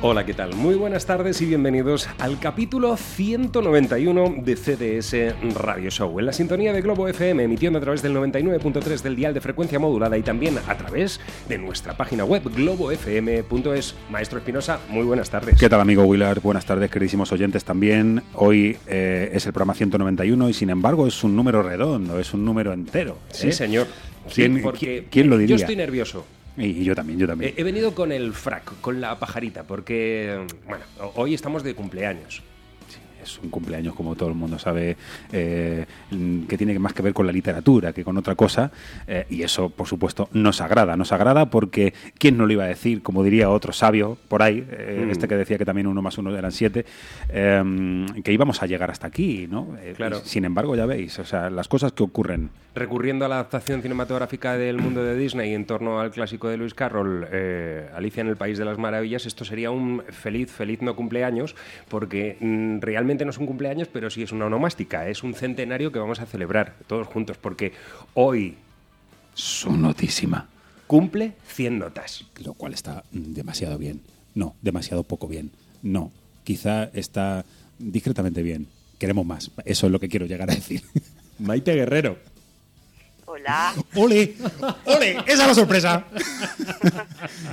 Hola, ¿qué tal? Muy buenas tardes y bienvenidos al capítulo 191 de CDS Radio Show. En la sintonía de Globo FM, emitiendo a través del 99.3 del dial de frecuencia modulada y también a través de nuestra página web globofm.es. Maestro Espinosa, muy buenas tardes. ¿Qué tal, amigo Willard? Buenas tardes, queridísimos oyentes también. Hoy eh, es el programa 191 y, sin embargo, es un número redondo, es un número entero. Sí, ¿eh? señor. Sí, ¿Quién- porque quién- quién lo diría? Yo estoy nervioso. Y, yo también, yo también. He, he venido con el frac, con la pajarita, porque, bueno, hoy estamos de cumpleaños. Es un cumpleaños, como todo el mundo sabe, eh, que tiene más que ver con la literatura que con otra cosa. eh, y eso, por supuesto, nos agrada. Nos agrada porque, ¿quién no lo iba a decir? Como diría otro sabio por ahí, eh, Mm. este que decía que también uno más uno eran siete, que íbamos a llegar hasta aquí, ¿no? Claro. y sin embargo, ya veis, o sea, las cosas que ocurren. Recurriendo a la adaptación cinematográfica del mundo de Disney en torno al clásico de Lewis Carroll, Alicia en el País de las Maravillas, esto sería un feliz, feliz no cumpleaños, porque mm, realmente no es un cumpleaños, pero sí es una onomástica, es un centenario que vamos a celebrar todos juntos, porque hoy Sonotísima. cumple 100 notas. lo cual está demasiado bien. No, demasiado poco bien. No, quizá está discretamente bien. Queremos más. Eso es lo que quiero llegar a decir. Maite Guerrero. Hola. ¡Ole! ¡Ole! ¡Esa es la sorpresa!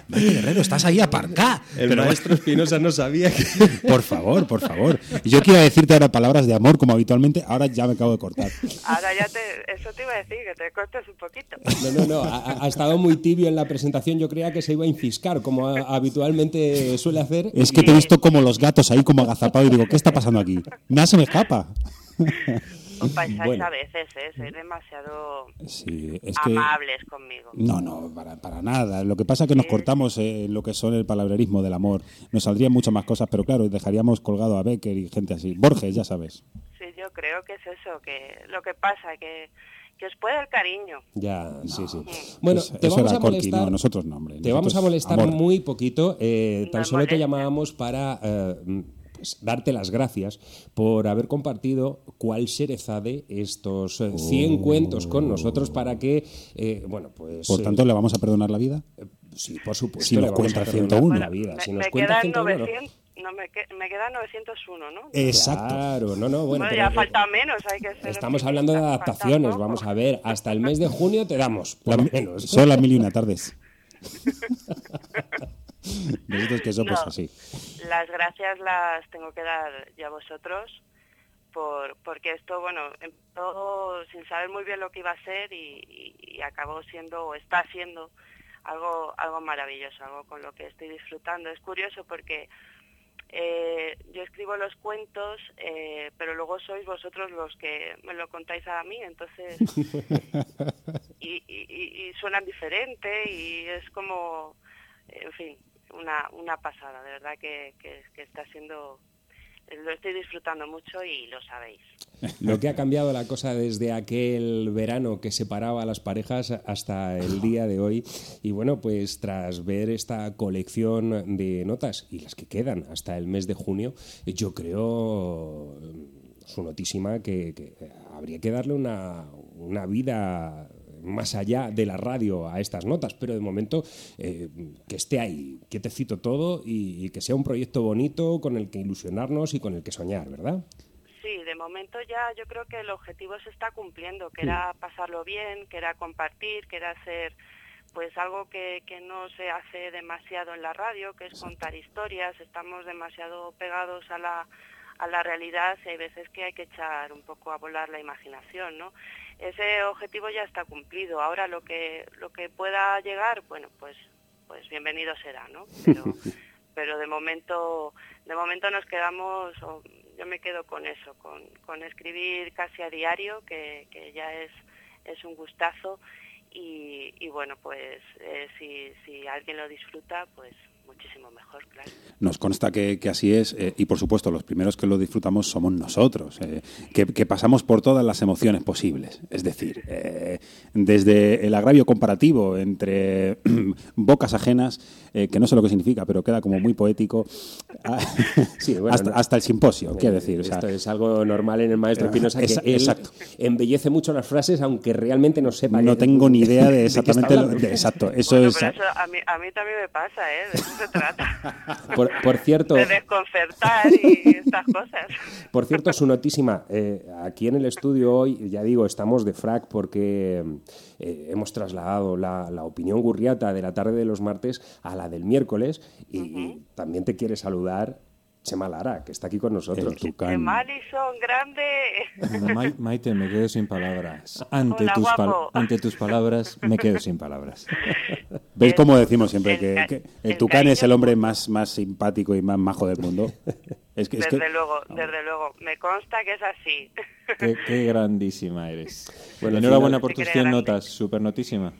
Maite Guerrero, estás ahí aparcada. El Pero, maestro Espinosa no sabía que... Por favor, por favor. Yo quiero decirte ahora palabras de amor como habitualmente, ahora ya me acabo de cortar. Ahora ya te. Eso te iba a decir, que te cortes un poquito. No, no, no, ha, ha estado muy tibio en la presentación, yo creía que se iba a infiscar, como a- habitualmente suele hacer. Es que te he visto como los gatos ahí como agazapado y digo, ¿qué está pasando aquí? Nada se me escapa. Bueno. a veces, ¿eh? Sois demasiado Sí, es que... amables conmigo. No, no, para, para nada. Lo que pasa es que nos cortamos eh, en lo que son el palabrerismo del amor. Nos saldrían muchas más cosas, pero claro, dejaríamos colgado a Becker y gente así. Borges, ya sabes. Sí, yo creo que es eso, que lo que pasa, que, que os puede el cariño. Ya, sí, sí. Bueno, Eso- te eso vamos era a Corky, molestar. no, nosotros no, hombre. Te vamos a molestar amor. muy poquito. eh, tan No solo te llamábamos para eh, pues, darte las gracias por haber compartido cuál Sherezade estos eh, 100 cuentos con nosotros para que, eh, bueno, pues. Por eh, tanto, ¿le vamos a perdonar la vida? sí, por supuesto. si nos cuenta a perdonar 101. la vida. Me, Si nos me cuenta quedan 101, no. 900, no, me, que- me quedan 901, ¿no? Exacto. Claro, no, no, bueno. Ya eh, falta menos, hay que ser Estamos hablando de adaptaciones, vamos a ver, hasta el mes de junio te damos, por lo menos. Son las mil y una tardes. Nosotros que somos No. así. Las gracias las tengo que dar ya a vosotros por, porque esto, bueno, empezó sin saber muy bien lo que iba a ser y, y- y acabó siendo, o está siendo, algo, algo maravilloso, algo con lo que estoy disfrutando. Es curioso porque eh, yo escribo los cuentos, eh, pero luego sois vosotros los que me lo contáis a mí, entonces... y, y- y- y suenan diferente y es como, en fin, una, una pasada, de verdad que, que- está siendo lo estoy disfrutando mucho y lo sabéis. Lo que ha cambiado la cosa desde aquel verano que separaba a las parejas hasta el día de hoy. Y bueno, pues tras ver esta colección de notas y las que quedan hasta el mes de junio, yo creo, su notísima, que, que habría que darle una, una vida más allá de la radio a estas notas, pero de momento eh, que esté ahí, que te cito todo y, y que sea un proyecto bonito con el que ilusionarnos y con el que soñar, ¿verdad? Sí, de momento ya yo creo que el objetivo se está cumpliendo, que era pasarlo bien, que era compartir, que era hacer pues algo que, que no se hace demasiado en la radio, que es contar historias, estamos demasiado pegados a la, a la realidad y hay veces que hay que echar un poco a volar la imaginación, ¿no? Ese objetivo ya está cumplido. Ahora lo que lo que pueda llegar, bueno, pues pues bienvenido será, ¿no? Pero, pero de momento de momento nos quedamos o yo me quedo con eso, con, con escribir casi a diario, que, que ya es es un gustazo y, y bueno, pues eh, si, si alguien lo disfruta, pues muchísimo mejor, claro. Nos consta que, que así es eh, y por supuesto los primeros que lo disfrutamos somos nosotros, eh, que, que pasamos por todas las emociones posibles. Es decir, eh, desde el agravio comparativo entre bocas ajenas, eh, que no sé lo que significa, pero queda como muy poético, a- Sí, bueno, hasta, no- hasta el simposio, quiero decir. o sea, Esto es algo normal en el maestro Espinosa, que esa- él exacto. embellece mucho las frases, aunque realmente no sepa. no tengo ni idea de exactamente lo de exacto. Eso Bueno, es. pero eso a mí, a mí también me pasa, ¿eh? Eso se trata. Por, por cierto, De desconcertar y estas cosas. por cierto, su notísima, eh, aquí en el estudio hoy, ya digo, estamos de frac porque eh, hemos trasladado la, la opinión gurriata de la tarde de los martes a la del miércoles y, y también te quiere saludar Chema Lara, que está aquí con nosotros. El tucán. De Malison, grande. Ma- Maite, me quedo sin palabras. Ante, Hola, tus, pal- ante tus palabras, me quedo sin palabras. ¿Ves El- cómo decimos siempre el que, que el el tucán es el hombre más, más simpático y más majo del mundo? Es que, es Desde que luego, desde luego. Me consta que es así. Qué, qué grandísima eres. Bueno, Enhorabuena por tus cree 100 grande. notas, súper notísima.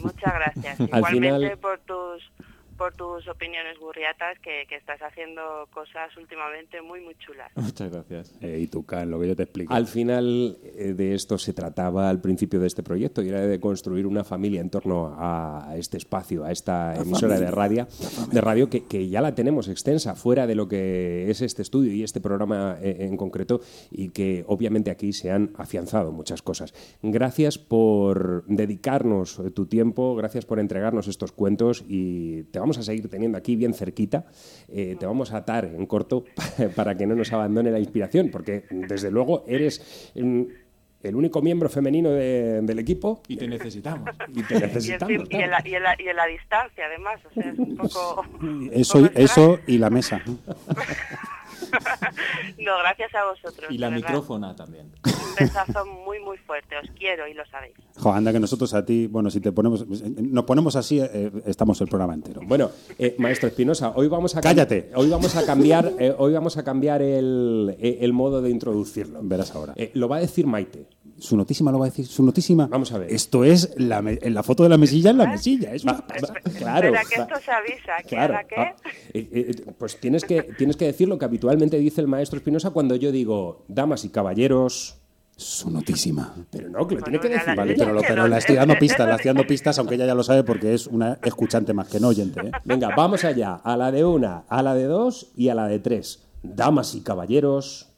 Muchas gracias. Al Igualmente final- por tus por tus opiniones gurriatas, que, que estás haciendo cosas últimamente muy, muy chulas. Muchas gracias. Eh, y tucán, lo que yo te explico. Al final eh, de esto se trataba al principio de este proyecto y era de construir una familia en torno a este espacio, a esta emisora de radio, de radio que, que ya la tenemos extensa fuera de lo que es este estudio y este programa eh, en concreto y que obviamente aquí se han afianzado muchas cosas. Gracias por dedicarnos eh, tu tiempo, gracias por entregarnos estos cuentos y te vamos a seguir teniendo aquí bien cerquita, eh, te vamos a atar en corto para que no nos abandone la inspiración, porque desde luego eres mm, el único miembro femenino de- del equipo Y te necesitamos. y te Y, necesitamos. y, en la, y, en la, y en la distancia, además. O sea, es un poco... Eso, un poco eso y la mesa. No, gracias a vosotros. Y la micrófona también. Un besazo muy, muy fuerte. Os quiero y lo sabéis. Jo, anda que nosotros a ti, bueno, si te ponemos, nos ponemos así, eh, estamos el programa entero. Bueno, eh, maestro Espinosa, hoy vamos a Cállate. Hoy vamos a cambiar, eh, hoy vamos a cambiar el, eh, el modo de introducirlo. Verás ahora. Eh, lo va a decir Maite. Su notísima lo va a decir, su notísima. Vamos a ver. Esto es la, me- la foto de la mesilla en la mesilla. Es una Va- pasada. va- claro. Espera, que va- esto se avisa. ¿Que Claro. qué? ah, eh, eh, pues tienes que, tienes que decir lo que habitualmente dice el maestro Espinosa cuando yo digo, damas y caballeros. Su notísima. Pero no, que lo tiene que decir. la- Vale, pero, lo- que pero no- la estoy dando pistas, la estoy dando pistas, aunque ella ya lo sabe porque es una escuchante más que no oyente. ¿eh? Venga, vamos allá. A la de una, a la de dos y a la de tres. Damas y caballeros.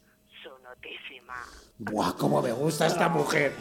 ¡Buah, cómo me gusta esta mujer!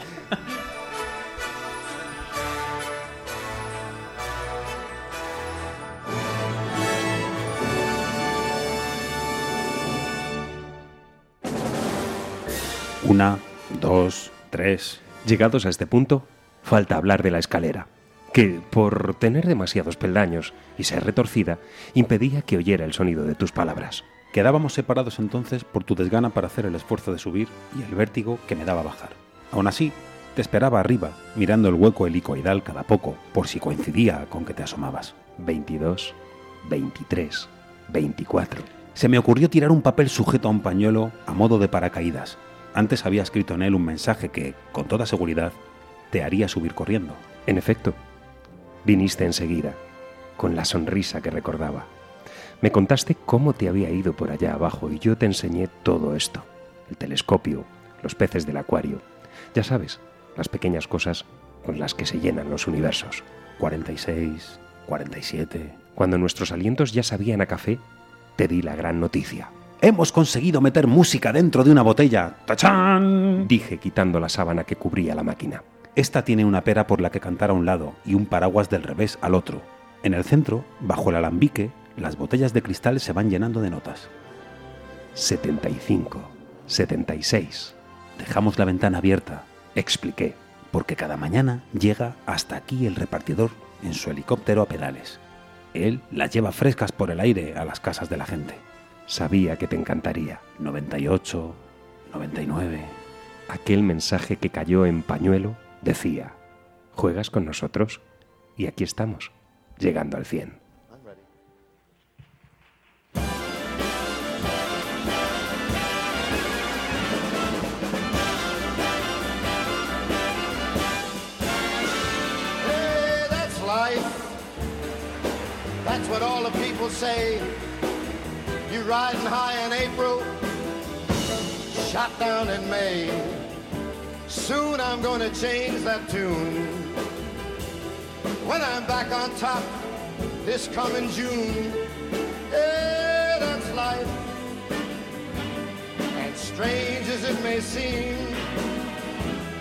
Una, dos, tres. Llegados a este punto, falta hablar de la escalera, que, por tener demasiados peldaños y ser retorcida, impedía que oyera el sonido de tus palabras. Quedábamos separados entonces por tu desgana para hacer el esfuerzo de subir y el vértigo que me daba bajar. Aún así, te esperaba arriba, mirando el hueco helicoidal cada poco, por si coincidía con que te asomabas. 22, 23, 24. Se me ocurrió tirar un papel sujeto a un pañuelo a modo de paracaídas. Antes había escrito en él un mensaje que, con toda seguridad, te haría subir corriendo. En efecto, viniste enseguida, con la sonrisa que recordaba. Me contaste cómo te había ido por allá abajo y yo te enseñé todo esto. El telescopio, los peces del acuario. Ya sabes, las pequeñas cosas con las que se llenan los universos. 46, 47. Cuando nuestros alientos ya sabían a café, te di la gran noticia. Hemos conseguido meter música dentro de una botella. ¡Tachán! Dije quitando la sábana que cubría la máquina. Esta tiene una pera por la que cantar a un lado y un paraguas del revés al otro. En el centro, bajo el alambique, las botellas de cristal se van llenando de notas. 75, 76. Dejamos la ventana abierta, Expliqué. porque cada mañana llega hasta aquí el repartidor en su helicóptero a pedales. Él las lleva frescas por el aire a las casas de la gente. Sabía que te encantaría. 98, 99. Aquel mensaje que cayó en pañuelo decía, ¿juegas con nosotros? Y aquí estamos, llegando al 100. People say. you're riding high in April, shot down in May. Soon I'm gonna change that tune. When I'm back on top this coming June. Hey, that's life. And strange as it may seem,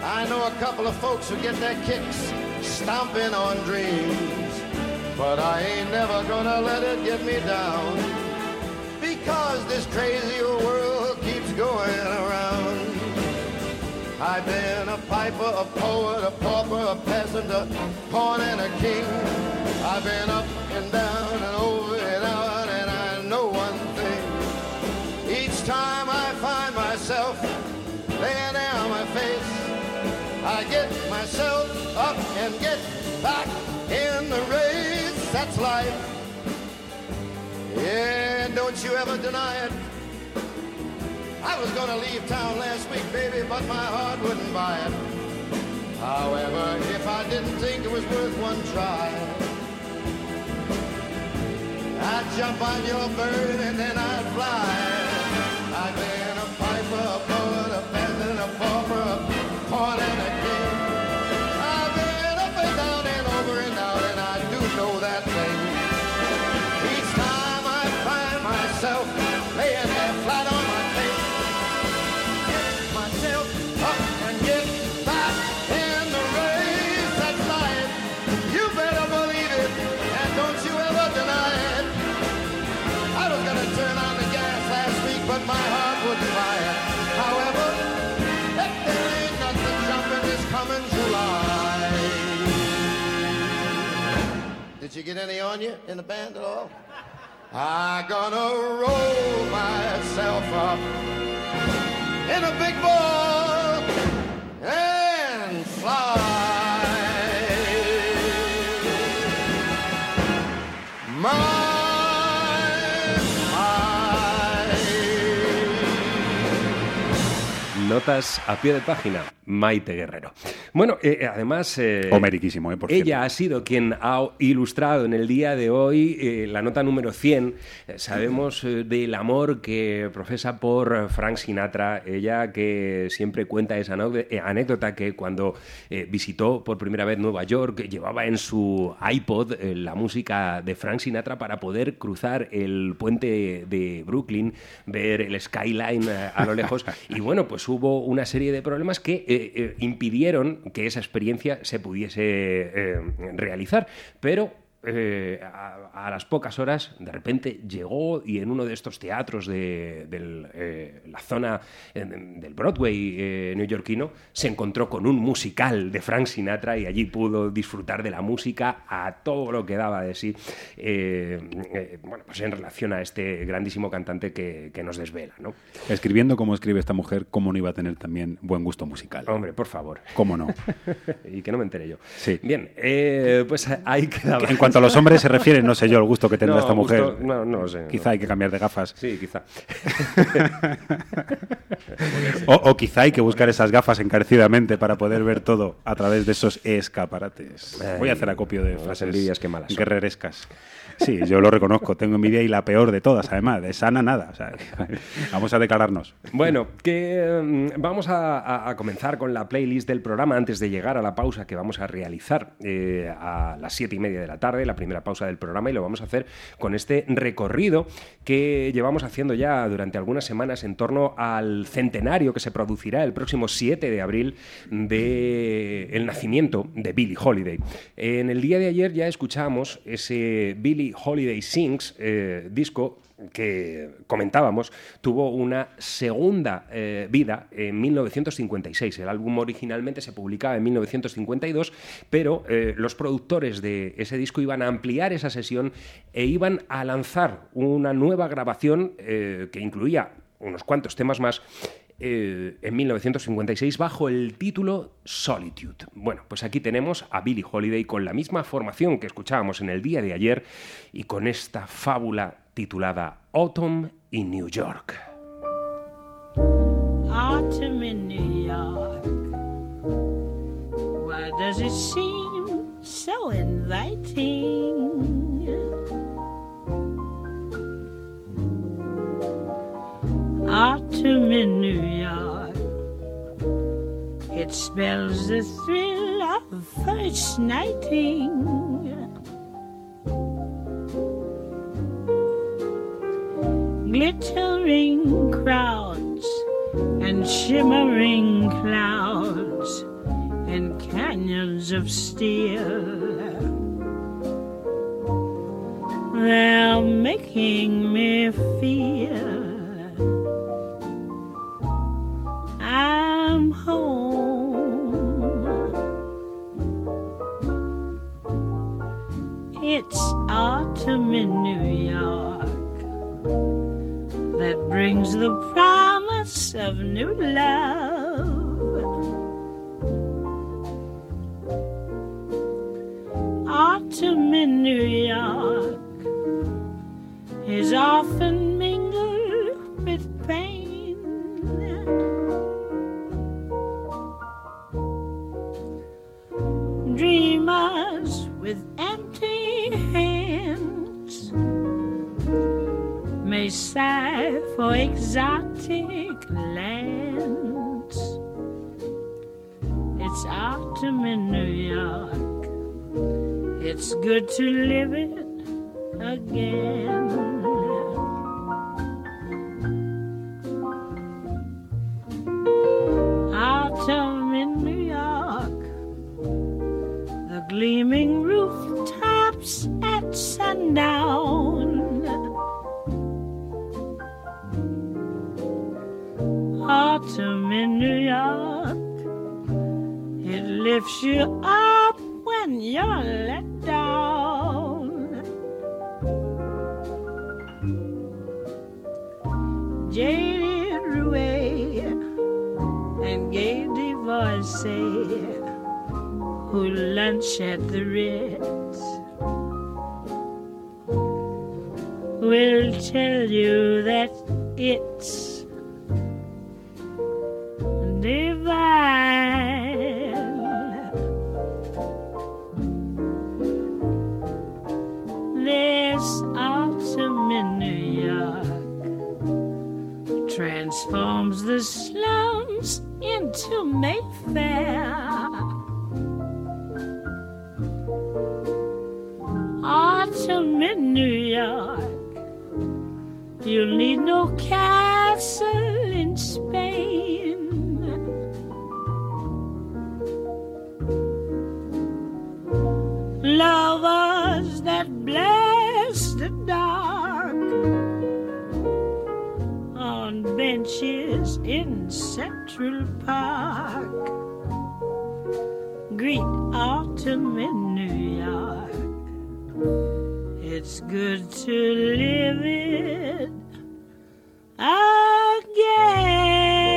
I know a couple of folks who get their kicks stomping on dreams. But I ain't never gonna let it get me down. Because this crazy old world keeps going around. I've been a piper, a poet, a pauper, a peasant, a pawn and a king. I've been up and down and over and out, and I know one thing. Each time I find myself laying down my face, I get myself up and get back in the race. That's life. Yeah, don't you ever deny it. I was gonna leave town last week, baby, but my heart wouldn't buy it. However, if I didn't think it was worth one try, I'd jump on your bird and then I'd fly. Did you get any on you in the band at all? I'm gonna roll myself up in a big ball and fly. Notas a pie de página, Maite Guerrero. Bueno, eh, además... eh, Homeriquísimo, ¿eh? Por Ella cierto. ha sido quien ha ilustrado en el día de hoy eh, la nota número 100. Eh, sabemos del amor que profesa por Frank Sinatra. Ella que siempre cuenta esa anécdota que cuando visitó por primera vez Nueva York llevaba en su iPod la música de Frank Sinatra para poder cruzar el puente de Brooklyn, ver el skyline a lo lejos. Y bueno, pues hubo una serie de problemas que eh, eh, impidieron que esa experiencia se pudiese eh, realizar. Pero eh, a, a las pocas horas, de repente llegó y en uno de estos teatros de, eh, la zona eh, del Broadway eh, neoyorquino se encontró con un musical de Frank Sinatra y allí pudo disfrutar de la música a todo lo que daba de sí. bueno, pues en relación a este grandísimo cantante que, que nos desvela, ¿no? Escribiendo como escribe esta mujer, ¿cómo no iba a tener también buen gusto musical? Hombre, por favor. ¿Cómo no? y que no me entere yo. Sí. Bien, pues ahí quedaba. En cuanto a los hombres se refiere, no sé yo el gusto que tendrá No, esta mujer. gusto- no, no sé. Quizá hay que cambiar de gafas. Sí, quizá. O, o quizá hay que buscar esas gafas encarecidamente para poder ver todo a través de esos escaparates. Voy a hacer acopio de frases envidias qué malas guerrerescas. Sí, yo lo reconozco. Tengo envidia y la peor de todas, además. De sana nada. Vamos a declararnos. Bueno, que mm, vamos a, comenzar con la playlist del programa antes de llegar a la pausa que vamos a realizar eh, a las siete y media de la tarde, la primera pausa del programa, y lo vamos a hacer con este recorrido que llevamos haciendo ya durante algunas semanas en torno al centenario que se producirá el próximo 7 de abril de el nacimiento de Billie Holiday. En el día de ayer ya escuchamos ese Billie Holiday Sings eh, disco que comentábamos, tuvo una segunda eh, vida en 1956. El álbum originalmente se publicaba en 1952, pero eh, los productores de ese disco iban a ampliar esa sesión e iban a lanzar una nueva grabación que incluía unos cuantos temas más eh, en 1956 bajo el título Solitude. Bueno, pues aquí tenemos a Billie Holiday con la misma formación que escuchábamos en el día de ayer y con esta fábula titulada Autumn in New York. Autumn in New York. Why does it seem so inviting? Autumn in New York. It spells the thrill of first nighting. glittering crowds and shimmering clouds and canyons of steel. They're making me feel I'm home. It's autumn in New York that brings the promise of new love. Autumn in New York is often mingled with pain. Dreamers with empty hands may sigh for exotic lands. It's autumn in New York. It's good to live it again. Gleaming rooftops at sundown. autumn in New York. It lifts you up when you're let down. Jaded Rouet and gay divorcee who lunch at the Ritz will tell you that it's divine. This autumn in New York transforms the slums into Mayfair. Autumn in New York. You'll need no castle in Spain. Lovers that bless the dark on benches in Central Park. Greet autumn in New York. It's good to live it again.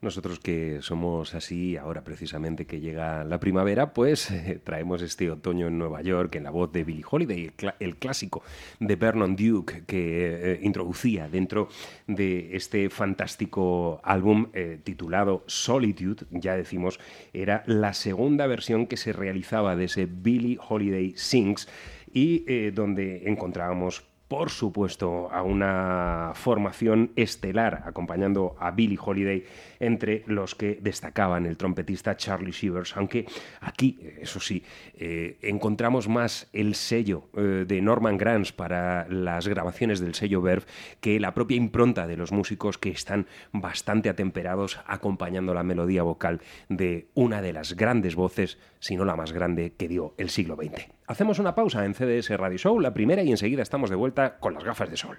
Nosotros que somos así, ahora precisamente que llega la primavera, pues eh, traemos este otoño en Nueva York en la voz de Billie Holiday, el, clásico de Vernon Duke que eh, introducía dentro de este fantástico álbum eh, titulado Solitude, ya decimos, era la segunda versión que se realizaba de ese Billie Holiday Sings y eh, donde encontrábamos por supuesto, a una formación estelar acompañando a Billie Holiday, entre los que destacaban el trompetista Charlie Shivers, aunque aquí, eso sí, eh, encontramos más el sello eh, de Norman Granz para las grabaciones del sello Verve que la propia impronta de los músicos que están bastante atemperados acompañando la melodía vocal de una de las grandes voces, si no la más grande, que dio el siglo XX. Hacemos una pausa en CDS Radio Show, la primera, y enseguida estamos de vuelta con las gafas de sol.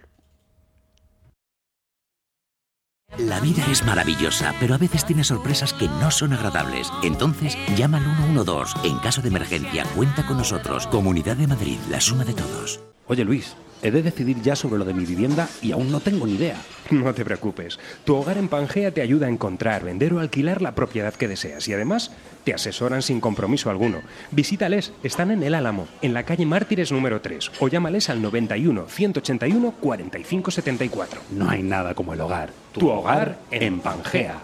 La vida es maravillosa, pero a veces tiene sorpresas que no son agradables. Entonces, llama al 112. En caso de emergencia, cuenta con nosotros. Comunidad de Madrid, la suma de todos. Oye Luis, he de decidir ya sobre lo de mi vivienda y aún no tengo ni idea. No te preocupes. Tu hogar en Pangea te ayuda a encontrar, vender o alquilar la propiedad que deseas y además te asesoran sin compromiso alguno. Visítales, están en El Álamo, en la calle Mártires número 3 o llámales al 91 181 45 74. No hay nada como el hogar. Tu hogar en Pangea.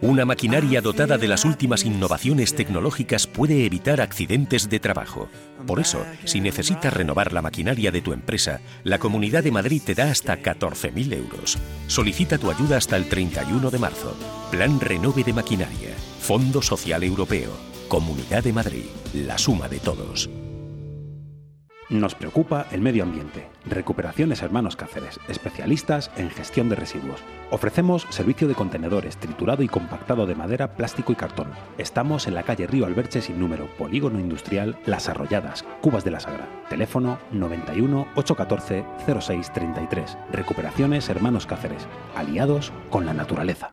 Una maquinaria dotada de las últimas innovaciones tecnológicas puede evitar accidentes de trabajo. Por eso, si necesitas renovar la maquinaria de tu empresa, la Comunidad de Madrid te da hasta 14.000 euros. Solicita tu ayuda hasta el 31 de marzo. Plan Renove de Maquinaria. Fondo Social Europeo. Comunidad de Madrid. La suma de todos. Nos preocupa el medio ambiente. Recuperaciones Hermanos Cáceres, especialistas en gestión de residuos. Ofrecemos servicio de contenedores, triturado y compactado de madera, plástico y cartón. Estamos en la calle Río Alberche sin número, Polígono Industrial Las Arrolladas, Cubas de la Sagra. Teléfono 91 814 0633. Recuperaciones Hermanos Cáceres, aliados con la naturaleza.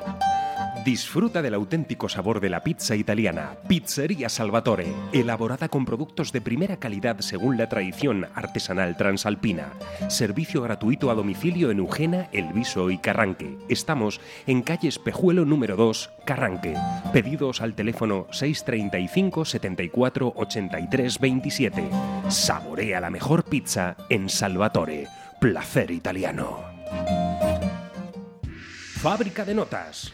Disfruta del auténtico sabor de la pizza italiana. Pizzería Salvatore, elaborada con productos de primera calidad según la tradición artesanal transalpina. Servicio gratuito a domicilio en Eugena, El Viso y Carranque. Estamos en calle Espejuelo número 2, Carranque. Pedidos al teléfono 635 74 83 27. Saborea la mejor pizza en Salvatore. Placer italiano. Fábrica de notas.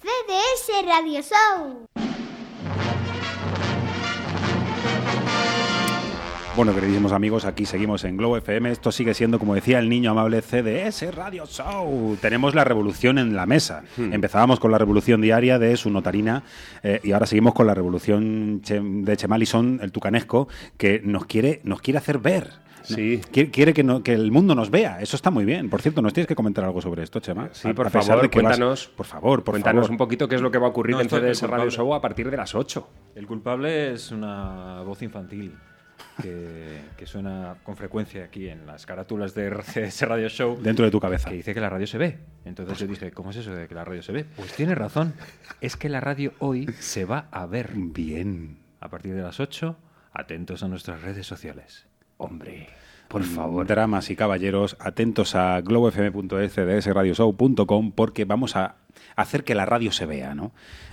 CDS Radio Show. Bueno, queridísimos amigos, aquí seguimos en Globo FM. Esto sigue siendo, como decía el niño amable, CDS Radio Show. Tenemos la revolución en la mesa. Empezábamos con la revolución diaria de su notarina eh, y ahora seguimos con la revolución che- de Chemalison, el tucanesco, que nos quiere, nos quiere hacer ver. Sí. Quiere, quiere que, no- que el mundo nos vea. Eso está muy bien. Por cierto, ¿nos tienes que comentar algo sobre esto, Chema? Sí, A- por a pesar favor, de que vas- cuéntanos. por favor, por Cuéntanos favor. un poquito qué es lo que va a ocurrir No, en CDS Radio. Show a partir de las 8. El culpable es una voz infantil que, que suena con frecuencia aquí en las carátulas de RCS Radio Show. Dentro de tu cabeza. Que dice que la radio se ve. Entonces yo dije, ¿cómo es eso de que la radio se ve? Pues tiene razón. Es que la radio hoy se va a ver. Bien. A partir de las 8, atentos a nuestras redes sociales. Hombre. Por favor. Dramas y caballeros, atentos a globofm.es, cdsradioshow.com, porque vamos a hacer que la radio se vea, ¿no?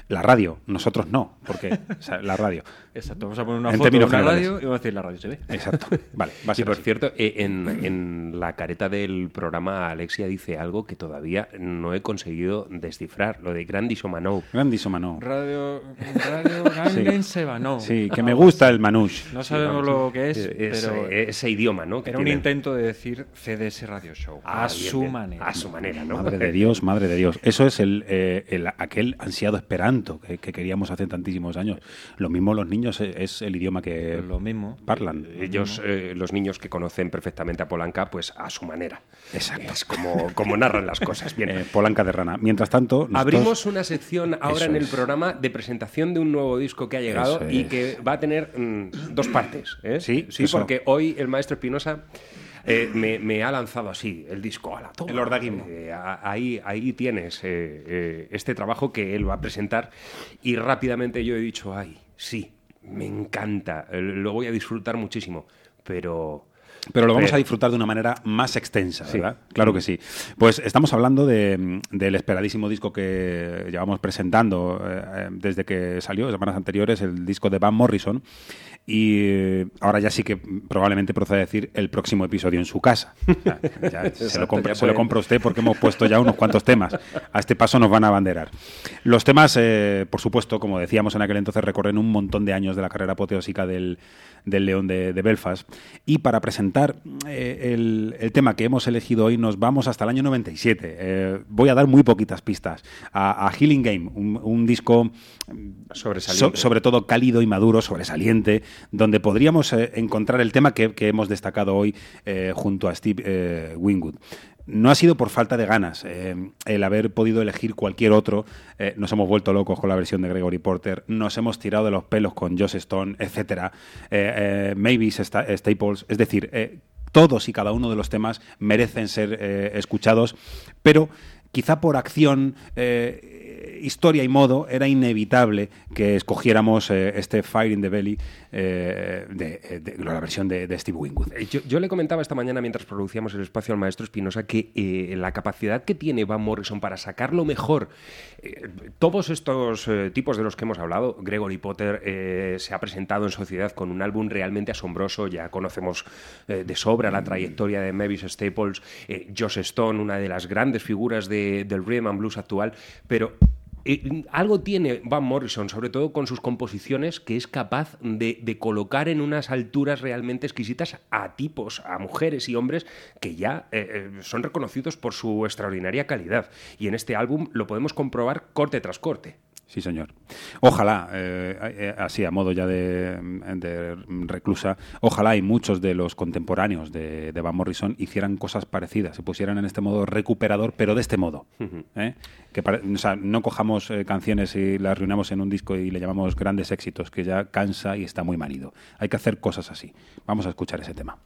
La radio, nosotros no, porque o sea, la radio. Exacto, vamos a poner una En foto de una radio y vamos a decir la radio se ve. Exacto. Vale, va a Y por así. cierto, eh, en, en la careta del programa Alexia dice algo que todavía no he conseguido descifrar, lo de Grandis o Manou. Grandis o. Radio, radio Sebanó. Sí, que me gusta el manouche. No sabemos lo que es, Es- pero ese idioma, ¿no? que era un tiene. intento de decir CDS Radio Show. Ah, a bien, su bien. manera. A su manera, ¿no? Madre de Dios, madre de Dios. Eso es el el, eh, el- aquel ansiado que, que queríamos hace tantísimos años. Lo mismo los niños eh, es el idioma que Lo mismo. parlan. Ellos, eh, los niños que conocen perfectamente a Polanca, pues a su manera. Exacto. Es como, como narran las cosas. Bien. Eh, Polanca de rana. Mientras tanto, nosotros- Abrimos una sección ahora Eso en el es. programa de presentación de un nuevo disco que ha llegado Eso y es. que va a tener mm, dos partes. ¿eh? Sí, sí, eso. porque hoy el maestro Espinosa eh, me, me ha lanzado así el disco a la toma. El ordaguismo. Eh, ahí, ahí tienes eh, eh, este trabajo que él va a presentar y rápidamente yo he dicho, ay, sí, me encanta, eh, lo voy a disfrutar muchísimo, pero... Pero lo vamos a disfrutar de una manera más extensa, Sí. ¿verdad? Claro que sí. Pues estamos hablando de- del esperadísimo disco que llevamos presentando eh, desde que salió, semanas anteriores, el disco de Van Morrison. Y eh, ahora ya sí que probablemente procede a decir el próximo episodio en su casa. O sea, ya se, lo compra, se lo compra usted porque hemos puesto ya unos cuantos temas. A este paso nos van a abanderar. Los temas, eh, por supuesto, como decíamos en aquel entonces, recorren un montón de años de la carrera apoteósica del, del León de, de Belfast. Y para presentar eh, el, el tema que hemos elegido hoy, nos vamos hasta el año 97. Eh, voy a dar muy poquitas pistas. A, a Healing Game, un, un disco Sobresaliente. so- sobre todo cálido y maduro, sobresaliente, donde podríamos eh, encontrar el tema que, que hemos destacado hoy eh, junto a Steve Wingwood. No ha sido por falta de ganas. eh, el haber podido elegir cualquier otro, eh, nos hemos vuelto locos con la versión de Gregory Porter, nos hemos tirado de los pelos con Joss Stone, etcétera. Eh, eh, Staples, es decir, todos y cada uno de los temas merecen ser escuchados, pero quizá por acción, historia y modo, era inevitable que escogiéramos eh, este Fire in the Belly eh, de, eh, de- la versión de, Steve Wingwood. Yo, le comentaba esta mañana mientras producíamos el espacio al maestro Espinosa que la capacidad que tiene Van Morrison para sacar lo mejor, todos estos tipos de los que hemos hablado, Gregory Potter se ha presentado en sociedad con un álbum realmente asombroso, ya conocemos de sobra la trayectoria de Mavis Staples, Joss Stone, una de las grandes figuras de- del rhythm and blues actual, pero eh, algo tiene Van Morrison, sobre todo con sus composiciones, que es capaz de, colocar en unas alturas realmente exquisitas a tipos, a mujeres y hombres que ya eh, eh, son reconocidos por su extraordinaria calidad. Y en este álbum lo podemos comprobar corte tras corte. Sí, señor. Ojalá, eh, eh, así a modo ya de, de reclusa, ojalá y muchos de los contemporáneos de, de Van Morrison hicieran cosas parecidas, se pusieran en este modo recuperador, pero de este modo. ¿eh? Que pare- o sea, no cojamos eh, canciones y las reunamos en un disco y le llamamos grandes éxitos, que ya cansa y está muy manido. Hay que hacer cosas así. Vamos a escuchar ese tema.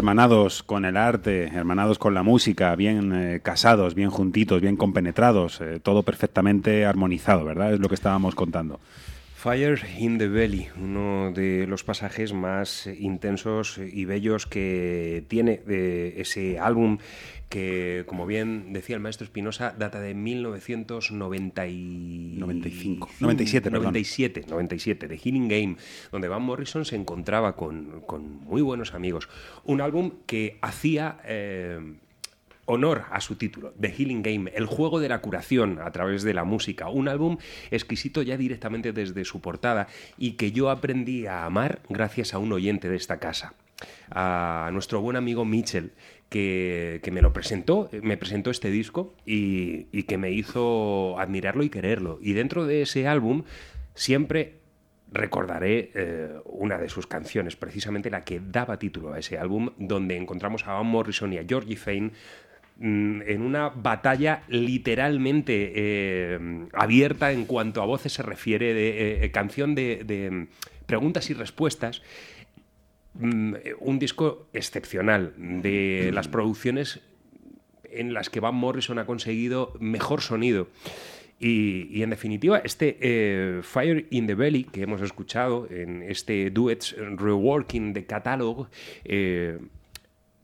Hermanados con el arte, hermanados con la música, bien eh, casados, bien juntitos, bien compenetrados, eh, todo perfectamente armonizado, ¿verdad? Es lo que estábamos contando. Fire in the Belly, uno de los pasajes más intensos y bellos que tiene de ese álbum que, como bien decía el maestro Espinosa, data de 1995. 97, perdón. 97, 97, de Healing Game, donde Van Morrison se encontraba con, con muy buenos amigos. Un álbum que hacía... eh, honor a su título, The Healing Game, el juego de la curación a través de la música, un álbum exquisito ya directamente desde su portada y que yo aprendí a amar gracias a un oyente de esta casa, a nuestro buen amigo Mitchell, que, que me lo presentó, me presentó este disco y, y que me hizo admirarlo y quererlo. Y dentro de ese álbum siempre recordaré eh, una de sus canciones, precisamente la que daba título a ese álbum, donde encontramos a Van Morrison y a Georgie Fane mm, en una batalla literalmente eh, abierta en cuanto a voces se refiere, de eh, canción de, de preguntas y respuestas. Mm, un disco excepcional de las producciones en las que Van Morrison ha conseguido mejor sonido. Y, en definitiva, este eh, Fire in the Belly que hemos escuchado en este Duets Reworking de Catalog, eh,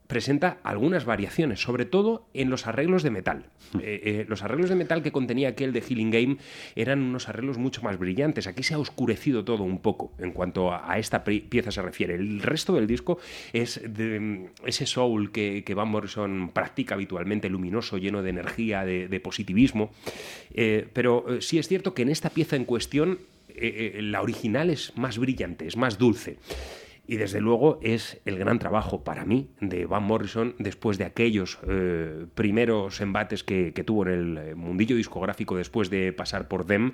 presenta algunas variaciones, sobre todo en los arreglos de metal. Eh, eh, los arreglos de metal que contenía aquel de Healing Game eran unos arreglos mucho más brillantes. Aquí se ha oscurecido todo un poco en cuanto a, a esta pieza se refiere. El resto del disco es de, ese soul que, que Van Morrison practica habitualmente, luminoso, lleno de energía, de, de positivismo. Eh, pero sí es cierto que en esta pieza en cuestión la original es más brillante, es más dulce. Y desde luego es el gran trabajo para mí de Van Morrison después de aquellos eh, primeros embates que, tuvo en el eh, mundillo discográfico después de pasar por Them,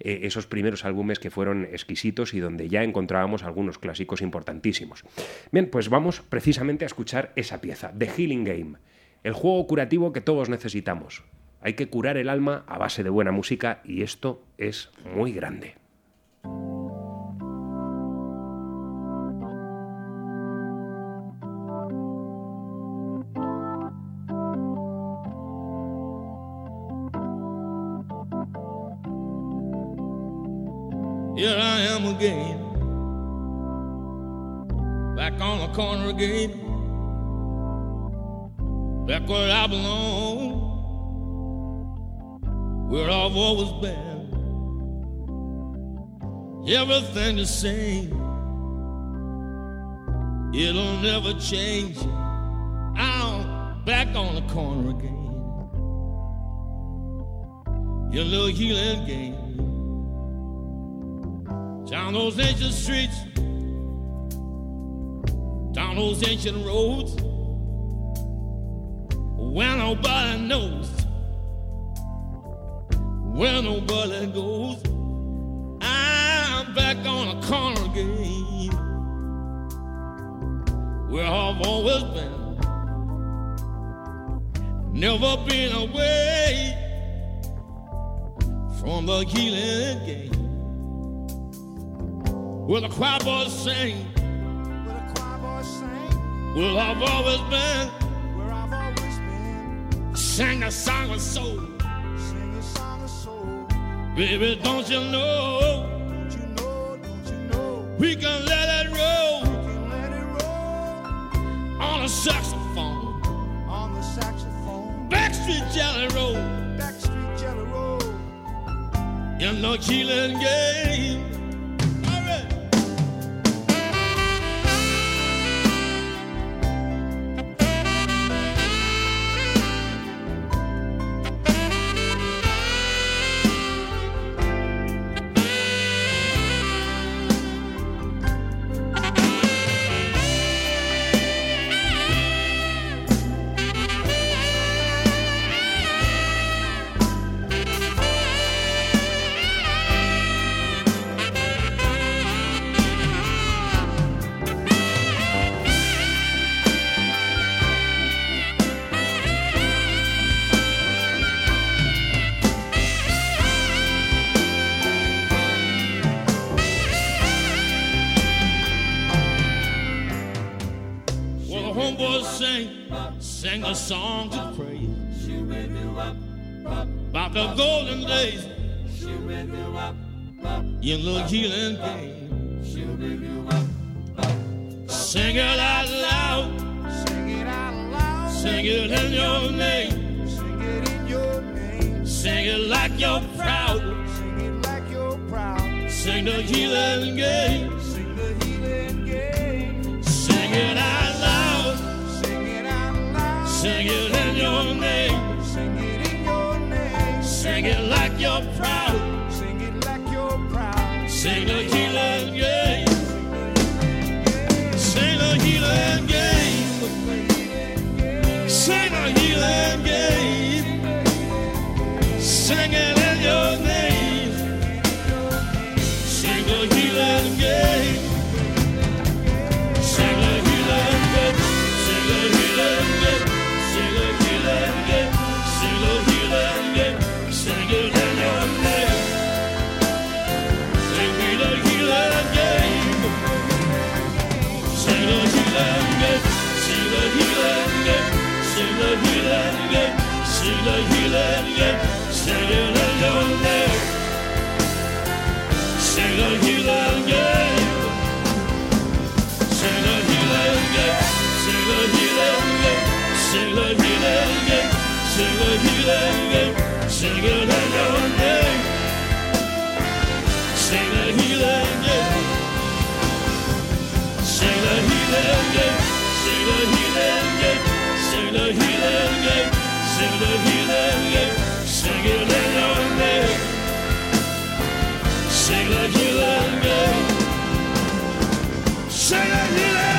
eh, esos primeros álbumes que fueron exquisitos y donde ya encontrábamos algunos clásicos importantísimos. Bien, pues vamos precisamente a escuchar esa pieza, The Healing Game, el juego curativo que todos necesitamos. Hay que curar el alma a base de buena música y esto es muy grande. Am again, back on the corner again, back where I belong, where I've always been. Everything the same, it'll never change. I'm back on the corner again, your little healing game down those ancient streets, down those ancient roads, where nobody knows, where nobody goes. I'm back on a corner again, where I've always been, never been away from the healing game where the choir boys sing. Where the choir boys sing. Where I've always been. Where I've always been. Sing a song of soul. Sing a song of soul. Baby, don't you know? Don't you know? Don't you know? We can let it roll. We can let it roll. On a saxophone. On the saxophone. Backstreet Jelly Roll. Backstreet Jelly Roll. In the healing game. Sing a song to praise. About the golden days. In the healing game. Sing it out loud, sing it out loud, sing it in your name, sing it in your name, sing it like you're proud, sing it like you're proud, sing the healing game, sing it in your name, sing it in your name, sing it like you're proud, sing it like you're proud, sing the Sen gördüğünde öndük Seyle hilenge Seyle hilenge Seyle hilenge Seyle hilenge Seyle hilenge Sen gördüğünde öndük Seyle hilenge Seyle hilenge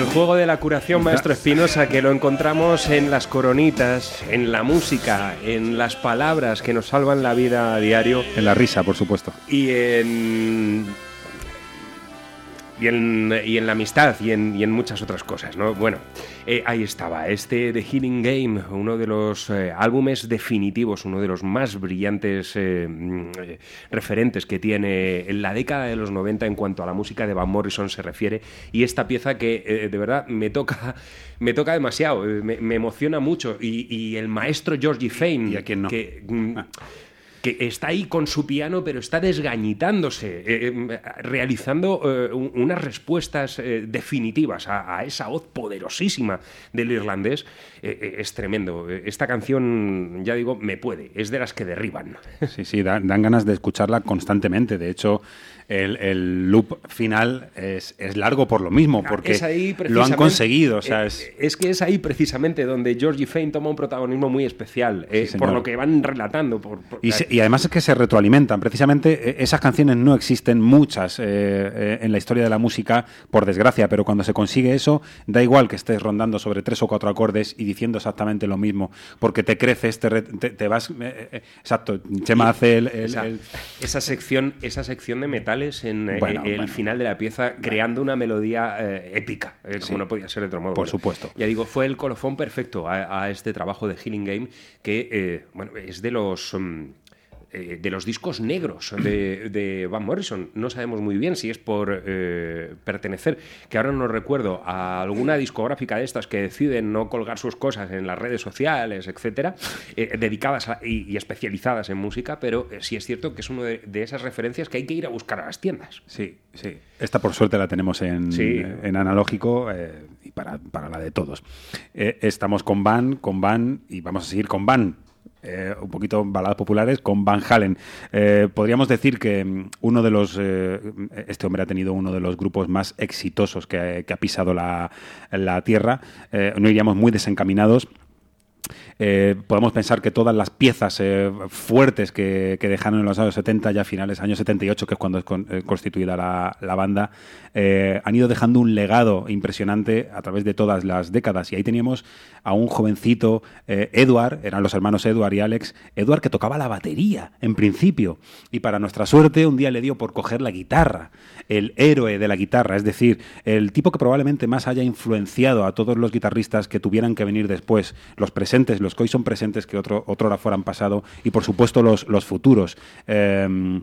El juego de la curación, maestro Espinosa, que lo encontramos en las coronitas, en la música, en las palabras que nos salvan la vida a diario En la risa, por supuesto. y en. Y en, y en la amistad y en, y en muchas otras cosas, ¿no? Bueno, eh, ahí estaba, este The Healing Game, uno de los eh, álbumes definitivos, uno de los más brillantes eh, mm, referentes que tiene en la década de los 90 en cuanto a la música de Van Morrison se refiere, y esta pieza que eh, de verdad me toca, me toca demasiado, eh, me, me emociona mucho, y, y el maestro Georgie Fame, ¿Y a quién no? que... mm, que está ahí con su piano, pero está desgañitándose, eh, eh, realizando eh, un- unas respuestas eh, definitivas a, a esa voz poderosísima del irlandés, es tremendo. Esta canción, ya digo, me puede, es de las que derriban. Sí, sí, dan, dan ganas de escucharla constantemente. De hecho, el, el loop final es, es largo por lo mismo, porque Ah, Es ahí lo han conseguido. O sea, es, es que es ahí precisamente donde Georgie Fane toma un protagonismo muy especial, Sí, por lo que van relatando. Por, por- Y, se- y además es que se retroalimentan. Precisamente eh, esas canciones no existen muchas eh, eh, en la historia de la música, por desgracia, pero cuando se consigue eso, da igual que estés rondando sobre tres o cuatro acordes y diciendo exactamente lo mismo, porque te creces, te, re- te- te vas... eh, exacto, Chema hace el... el- esa, el- esa sección esa sección de metales en Bueno, el bueno. final de la pieza creando una melodía eh, épica como Sí. no podía ser de otro modo Por Bueno, supuesto. ya digo fue el colofón perfecto a, a este trabajo de Healing Game que bueno es de los mm, eh, de los discos negros de, de Van Morrison. No sabemos muy bien si es por eh, pertenecer, que ahora no recuerdo, a alguna discográfica de estas que deciden no colgar sus cosas en las redes sociales, etcétera, eh, dedicadas a- y, y especializadas en música, pero sí es cierto que es una de, de esas referencias que hay que ir a buscar a las tiendas. Sí, sí. Esta por suerte la tenemos en, Sí. en analógico y para, para la de todos. Estamos con Van, con Van y vamos a seguir con Van. Eh, un poquito baladas populares con Van Halen. Eh, podríamos decir que mm, uno de los eh, este hombre ha tenido uno de los grupos más exitosos que, que ha pisado la, la tierra. No iríamos muy desencaminados. Eh, podemos pensar que todas las piezas eh, fuertes que, dejaron en los años 70, ya finales años 78, que es cuando es con- eh, constituida la, la banda, han ido dejando un legado impresionante a través de todas las décadas. Y ahí teníamos a un jovencito, Edward, eran los hermanos Edward y Alex, Edward que tocaba la batería, en principio. Y para nuestra suerte, un día le dio por coger la guitarra, el héroe de la guitarra, es decir, el tipo que probablemente más haya influenciado a todos los guitarristas que tuvieran que venir después, los presentes, los que hoy son presentes, que otro, otro hora fueran pasado, y por supuesto los, los futuros. Em,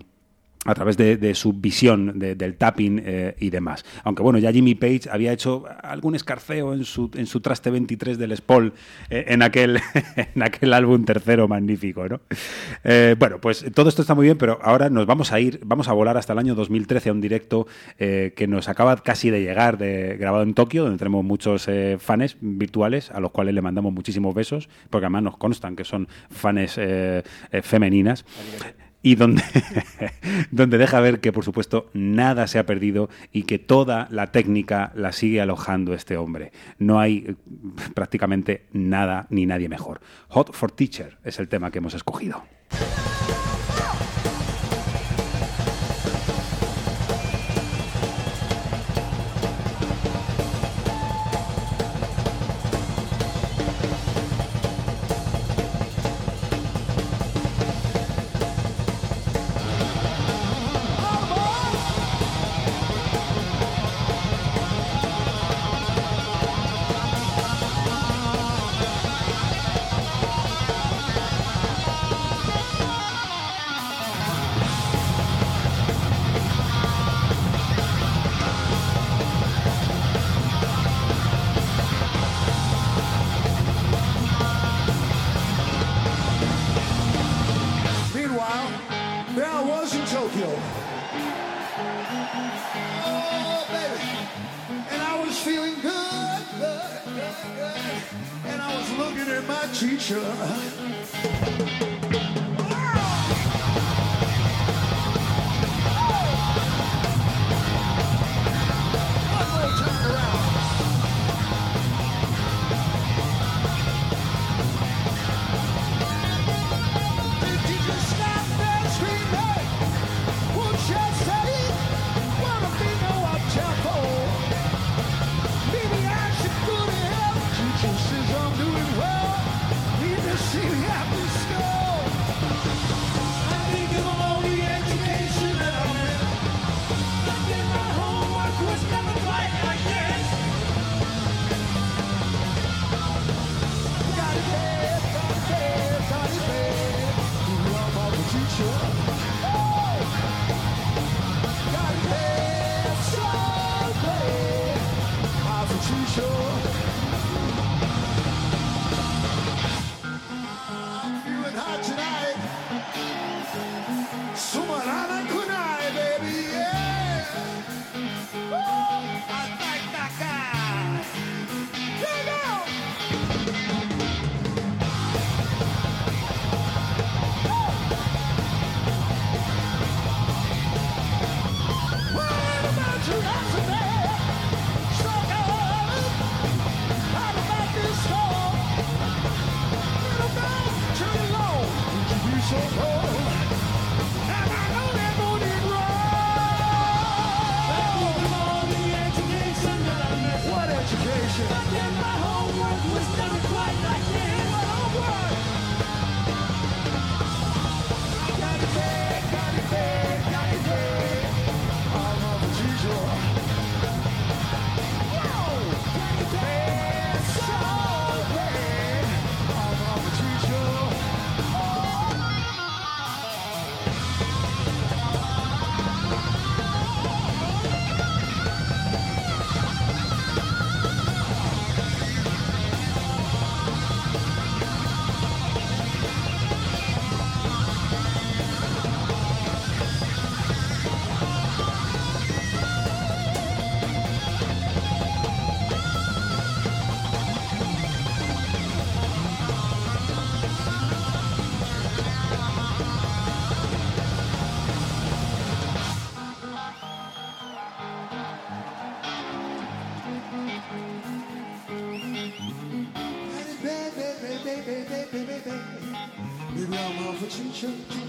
a través de, de su visión de- del tapping eh, y demás. Aunque bueno, ya Jimmy Page había hecho algún escarceo en su, en su traste 23 del Spol eh, en, aquel, en aquel álbum tercero magnífico, ¿no? Eh, bueno, pues todo esto está muy bien, pero ahora nos vamos a ir, vamos a volar hasta el año 2013 a un directo eh, que nos acaba casi de llegar, de, grabado en Tokio, donde tenemos muchos fans virtuales a los cuales le mandamos muchísimos besos, porque además nos constan que son fans femeninas y donde, donde deja ver que, por supuesto, nada se ha perdido y que toda la técnica la sigue alojando este hombre. No hay eh, prácticamente nada ni nadie mejor. Hot for Teacher es el tema que hemos escogido.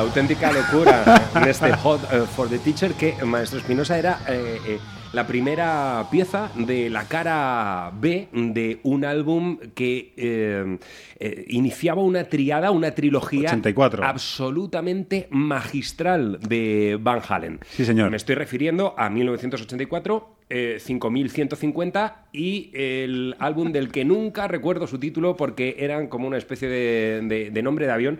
la auténtica locura en este Hot eh, for the Teacher que Maestro Espinosa era eh, eh, la primera pieza de la cara B de un álbum que iniciaba una triada, una trilogía 84. absolutamente magistral de Van Halen. Sí, señor. Me estoy refiriendo a 1984. 5150 y el álbum del que nunca recuerdo su título porque eran como una especie de, nombre de avión.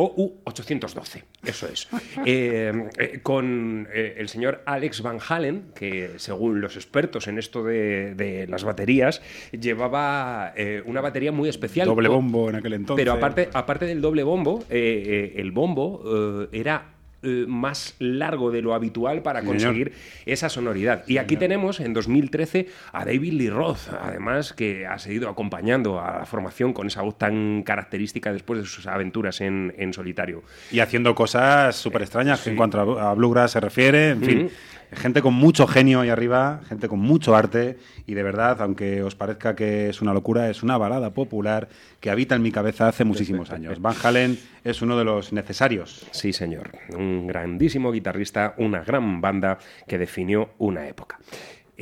OU812, eso es. Eh, eh, con eh, el señor Alex Van Halen, que según los expertos en esto de, de las baterías, llevaba una batería muy especial. Doble bombo en aquel entonces. Pero aparte, aparte del doble bombo, el bombo era eh, más largo de lo habitual para señor. conseguir esa sonoridad. Y aquí tenemos en 2013 a David Lee Roth, además que ha seguido acompañando a la formación con esa voz tan característica después de sus aventuras en, en solitario. Y haciendo cosas súper extrañas en cuanto a, a Bluegrass se refiere. En fin. Gente con mucho genio ahí arriba, gente con mucho arte. Y de verdad, aunque os parezca que es una locura, es una balada popular que habita en mi cabeza hace muchísimos años. Van Halen es uno de los necesarios. Sí, señor. Un grandísimo guitarrista, una gran banda que definió una época.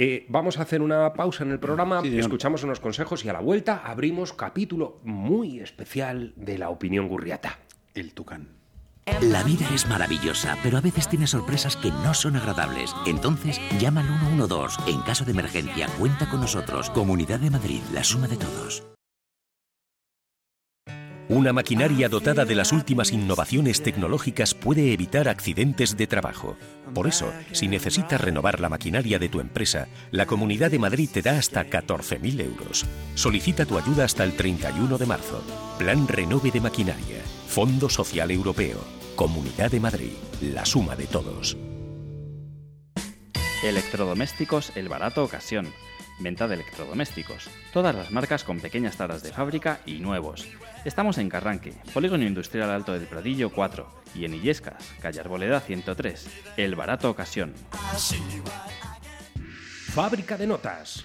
Eh, vamos a hacer una pausa en el programa, Sí, escuchamos unos consejos y a la vuelta abrimos capítulo muy especial de la opinión gurriata. El Tucán. La vida es maravillosa, pero a veces tiene sorpresas que no son agradables. Entonces, llama al 112. En caso de emergencia, cuenta con nosotros. Comunidad de Madrid, la suma de todos. Una maquinaria dotada de las últimas innovaciones tecnológicas puede evitar accidentes de trabajo. Por eso, si necesitas renovar la maquinaria de tu empresa, la Comunidad de Madrid te da hasta 14.000 euros. Solicita tu ayuda hasta el 31 de marzo. Plan Renove de Maquinaria. Fondo Social Europeo. Comunidad de Madrid. La suma de todos. Electrodomésticos El Barato Ocasión. Venta de electrodomésticos. Todas las marcas con pequeñas taras de fábrica y nuevos. Estamos en Carranque, Polígono Industrial Alto del Pradillo 4 y en Illescas, calle Arboleda 103. El Barato Ocasión. Fábrica de notas.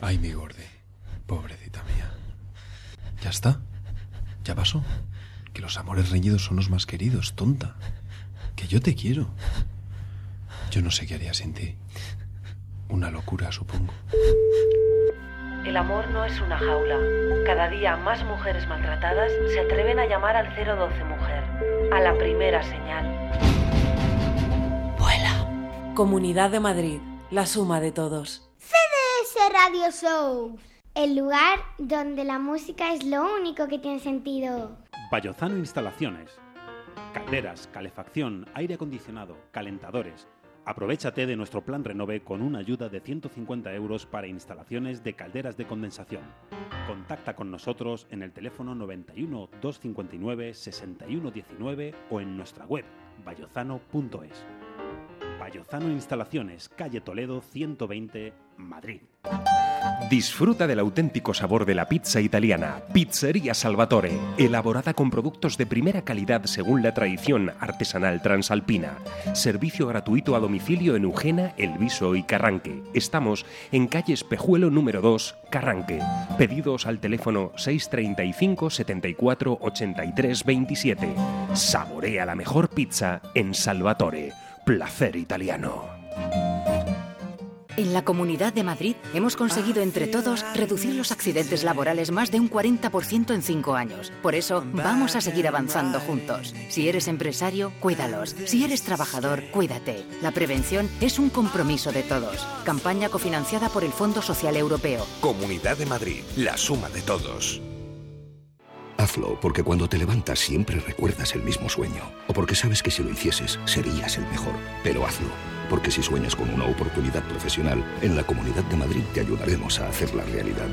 Ay, mi gorde. Pobrecita mía. ¿Ya está? ¿Ya pasó? Que los amores reñidos son los más queridos, tonta. Que yo te quiero. Yo no sé qué haría sin ti. Una locura, supongo. El amor no es una jaula. Cada día más mujeres maltratadas se atreven a llamar al 012 Mujer, a la primera señal. Vuela. Comunidad de Madrid, la suma de todos. Radio Show. El lugar donde la música es lo único que tiene sentido. Bayozano Instalaciones. Calderas, calefacción, aire acondicionado, calentadores. Aprovechate de nuestro plan Renove con una ayuda de 150 euros para instalaciones de calderas de condensación. Contacta con nosotros en el teléfono 91 259 6119 o en nuestra web bayozano.es. Bayozano Instalaciones, calle Toledo 120, Madrid. Disfruta del auténtico sabor de la pizza italiana. Pizzería Salvatore, elaborada con productos de primera calidad según la tradición artesanal transalpina. Servicio gratuito a domicilio en Eugena, El Viso y Carranque. Estamos en calle Espejuelo número 2, Carranque. Pedidos al teléfono 635 74 83 27. Saborea la mejor pizza en Salvatore. Placer italiano. En la Comunidad de Madrid hemos conseguido entre todos reducir los accidentes laborales más de un 40% en cinco años. Por eso vamos a seguir avanzando juntos. Si eres empresario, cuídalos. Si eres trabajador, cuídate. La prevención es un compromiso de todos. Campaña cofinanciada por el Fondo Social Europeo. Comunidad de Madrid, la suma de todos. Hazlo porque cuando te levantas siempre recuerdas el mismo sueño. O porque sabes que si lo hicieses serías el mejor. Pero hazlo. Porque si sueñas con una oportunidad profesional, en la Comunidad de Madrid te ayudaremos a hacerla realidad.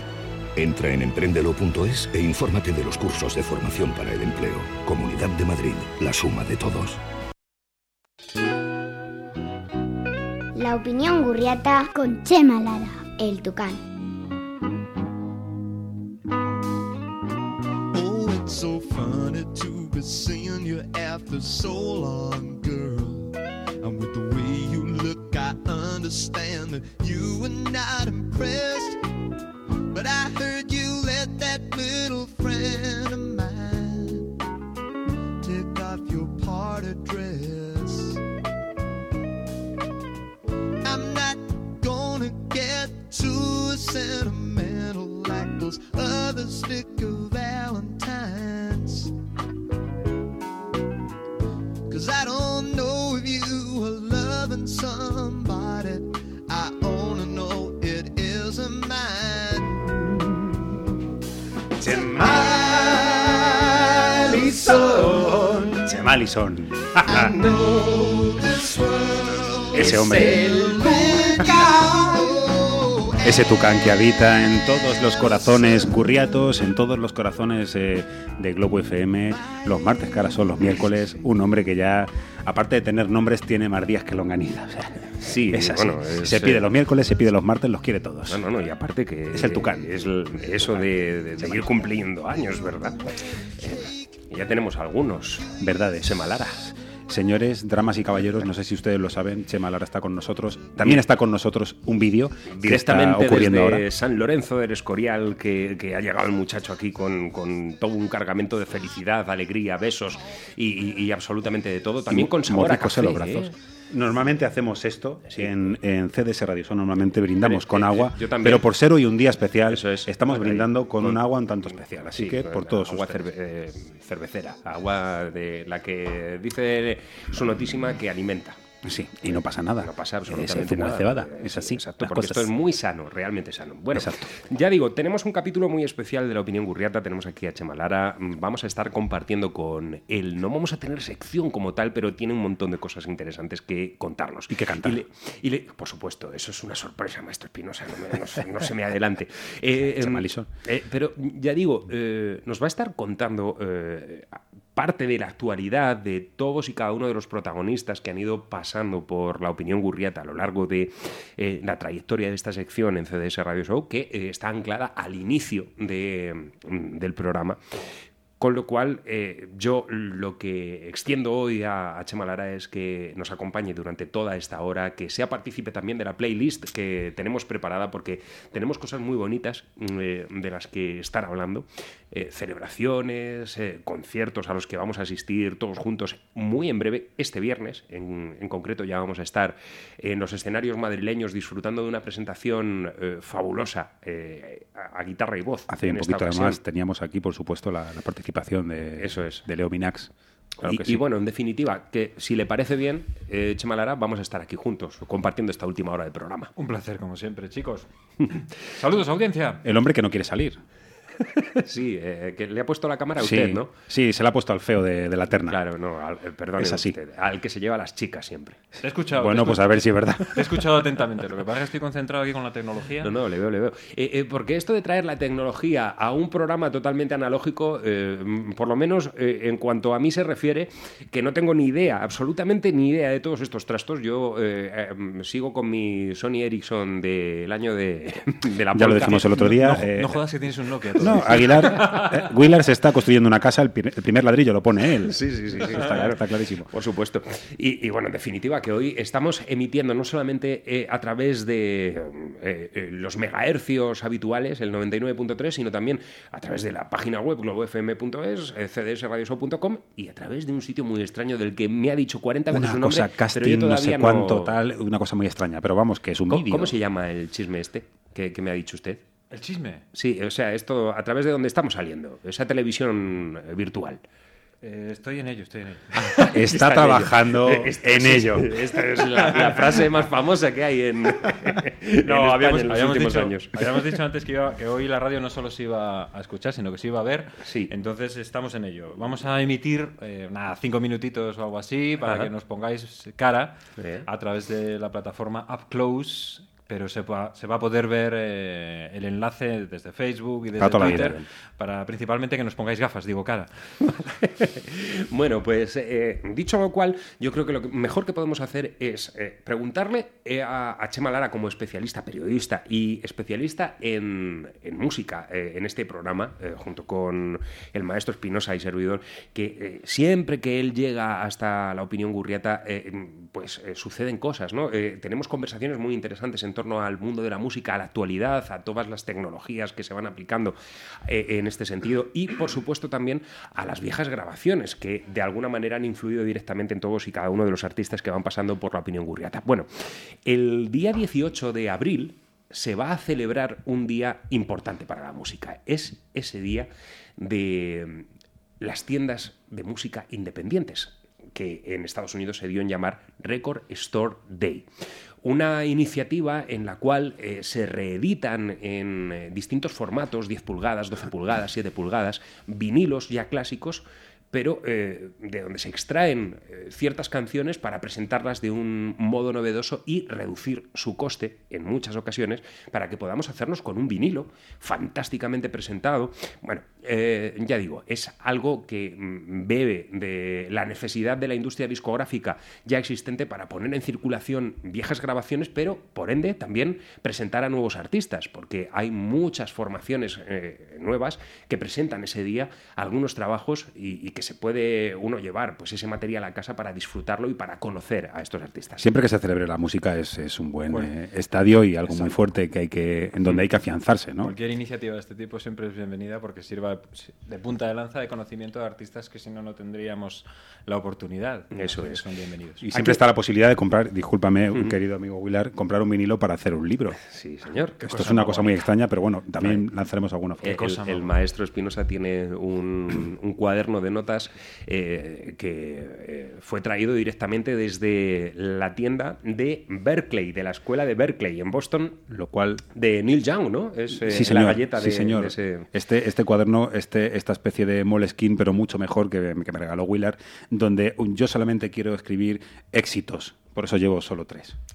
Entra en emprendelo.es e infórmate de los cursos de formación para el empleo. Comunidad de Madrid, la suma de todos. La opinión gurriata con Chema Lara, el tucán. Oh, it's so funny to be seeing you after so long, girl. And with the way you look, I understand that you were not impressed. But I heard you Malison. Ese hombre. Ese tucán que habita en todos los corazones curriatos, en todos los corazones eh, de Globo FM, los martes, que ahora son los miércoles, un hombre que ya, aparte de tener nombres, tiene más días que longaniza. O sea, Sí, es así. bueno, es, se pide eh, los miércoles, se pide los martes, los quiere todos. No, no, no, y aparte que... Es el tucán. Es el- eso de, de seguir cumpliendo años, ¿verdad? Eh, y ya tenemos algunos. Verdades. Se malara. Señores, damas y caballeros, no sé si ustedes lo saben, Chema Lara está con nosotros. También está con nosotros un vídeo que está Directamente ocurriendo desde ahora. San Lorenzo del Escorial, que, que ha llegado el muchacho aquí con, con todo un cargamento de felicidad, alegría, besos y, y- y absolutamente de todo. También con sabor a café, los brazos. ¿eh? Normalmente hacemos esto en, en CDS Radio Show, normalmente brindamos con agua, yo también. pero por ser hoy un día especial, estamos Ahí, brindando con con- un agua un tanto especial. Así Sí, que por todos agua cerve- eh, cervecera, agua de la que dice su notísima que alimenta. Sí, y no pasa nada. No pasa absolutamente nada. cebada, Eh, es así, Exacto, porque cosas. esto es muy sano, realmente sano. Bueno, Exacto. ya digo, tenemos un capítulo muy especial de la opinión gurriata. Tenemos aquí a Chemalara. Mm, Vamos a estar compartiendo con él. No vamos a tener sección como tal, pero tiene un montón de cosas interesantes que contarnos. Y que cantar. Y le- y le- por supuesto, eso es una sorpresa, maestro Espinosa. No, me- no se- no se me adelante. Eh, em, eh, pero ya digo, eh, nos va a estar contando eh, parte de la actualidad de todos y cada uno de los protagonistas que han ido pasando por la opinión gurriata a lo largo de eh, la trayectoria de esta sección en CDS Radio Show, que eh, está anclada al inicio mm, del programa. Con lo cual, eh, yo lo que extiendo hoy a, a Chema Lara es que nos acompañe durante toda esta hora, que sea partícipe también de la playlist que tenemos preparada, porque tenemos cosas muy bonitas mm, eh, de las que estar hablando. Eh, celebraciones, conciertos a los que vamos a asistir todos juntos muy en breve, este viernes en, en concreto ya vamos a estar en los escenarios madrileños disfrutando de una presentación fabulosa a, a guitarra y voz. Hace un poquito además teníamos aquí, por supuesto, la, la participación de, Eso es. de Leo Minax. Claro y, bueno, en definitiva, que si le parece bien, eh, Chema Lara, vamos a estar aquí juntos, compartiendo esta última hora del programa. Un placer, como siempre, chicos. Saludos, audiencia. El hombre que no quiere salir. Sí, eh, que le ha puesto la cámara a Sí, usted, ¿no? Sí, se la ha puesto al feo de, de la terna. Claro, no, al, eh, perdone Es así. usted, al que se lleva a las chicas siempre. Te he escuchado. Bueno, pues a ver si es verdad. Te he escuchado atentamente. Lo que pasa es que estoy concentrado aquí con la tecnología. No, no, le veo, le veo. Eh, eh, porque esto de traer la tecnología a un programa totalmente analógico, eh, mm, por lo menos eh, en cuanto a mí se refiere, que no tengo ni idea, absolutamente ni idea de todos estos trastos. Yo eh, eh, mm, sigo con mi Sony Ericsson del año de, de la Ya lo dijimos el otro día. No, eh, no jodas que tienes un Nokia. No. Aguilar, eh, Wheeler se está construyendo una casa, el, pri- el primer ladrillo lo pone él. Sí, sí, sí, sí, está, claro, está clarísimo. Por supuesto. Y, y, bueno, en definitiva, que hoy estamos emitiendo no solamente eh, a través de eh, eh, los megahercios habituales, el 99.3, sino también a través de la página web globofm.es, eh, cdsradioshow.com y a través de un sitio muy extraño del que me ha dicho 40 veces Una su nombre, cosa pero yo casting, no sé cuánto, tal, una cosa muy extraña. Pero vamos, que es un ¿Cómo, vídeo. cómo se llama el chisme este que, que me ha dicho usted? ¿El chisme? Sí, o sea, esto a través de dónde estamos saliendo, esa televisión eh, virtual. Eh, estoy en ello, estoy en ello. Está, en ello. trabajando Eh, en ello. Esta es la, la frase más famosa que hay en, en España habíamos, en los habíamos últimos dicho, años. habíamos dicho antes que, iba- que hoy la radio no solo se iba a escuchar, sino que se iba a ver. Sí. Entonces estamos en ello. Vamos a emitir, eh, nada, cinco minutitos o algo así, para Ajá. que nos pongáis cara Bien. a través de la plataforma Up Close pero se, va- se va a poder ver eh, el enlace desde Facebook y desde Twitter, para principalmente que nos pongáis gafas, digo cara. Bueno, pues eh, dicho lo cual, yo creo que lo mejor que podemos hacer es eh, preguntarle a, a Chema Lara como especialista, periodista y especialista en, en música en este programa, junto con el maestro Espinosa y servidor, que siempre que él llega hasta la opinión gurriata, pues suceden cosas, ¿no? Tenemos conversaciones muy interesantes en torno al mundo de la música, a la actualidad, a todas las tecnologías que se van aplicando eh, en este sentido y, por supuesto, también a las viejas grabaciones que de alguna manera han influido directamente en todos y cada uno de los artistas que van pasando por la opinión gurriata. Bueno, el día 18 de abril se va a celebrar un día importante para la música. Es ese día de las tiendas de música independientes, que en Estados Unidos se dio en llamar Record Store Day. Una iniciativa en la cual eh, se reeditan en eh, distintos formatos, 10 pulgadas, 12 pulgadas, 7 pulgadas, vinilos ya clásicos, pero eh, de donde se extraen ciertas canciones para presentarlas de un modo novedoso y reducir su coste en muchas ocasiones para que podamos hacernos con un vinilo fantásticamente presentado. Bueno, eh, ya digo, es algo que mm, bebe de la necesidad de la industria discográfica ya existente para poner en circulación viejas grabaciones, pero por ende también presentar a nuevos artistas, porque hay muchas formaciones eh, nuevas que presentan ese día algunos trabajos y, y que se puede uno llevar pues ese material a casa para disfrutarlo y para conocer a estos artistas. Siempre que se celebre la música es, es un buen eh, estadio y algo muy fuerte que hay que, en donde hay que afianzarse, ¿no? Cualquier iniciativa de este tipo siempre es bienvenida porque sirva de punta de lanza de conocimiento de artistas que si no, no tendríamos la oportunidad. Eso es. Son bienvenidos. Y siempre está la posibilidad de comprar, discúlpame, un querido amigo Willard, comprar un vinilo para hacer un libro. Sí, señor. Esto es una cosa muy extraña, pero bueno, también lanzaremos alguna foto. el, el maestro Espinosa tiene un, un cuaderno de notas eh, que eh, fue traído directamente desde la tienda de Berkeley, de la escuela de Berkeley en Boston, lo cual de Neil Young, ¿no? Es eh, sí, señor. la galleta sí, de, señor. de ese... Este, este cuaderno, este, esta especie de Moleskine, pero mucho mejor que, que me regaló Willard, donde yo solamente quiero escribir éxitos. Por eso llevo solo tres.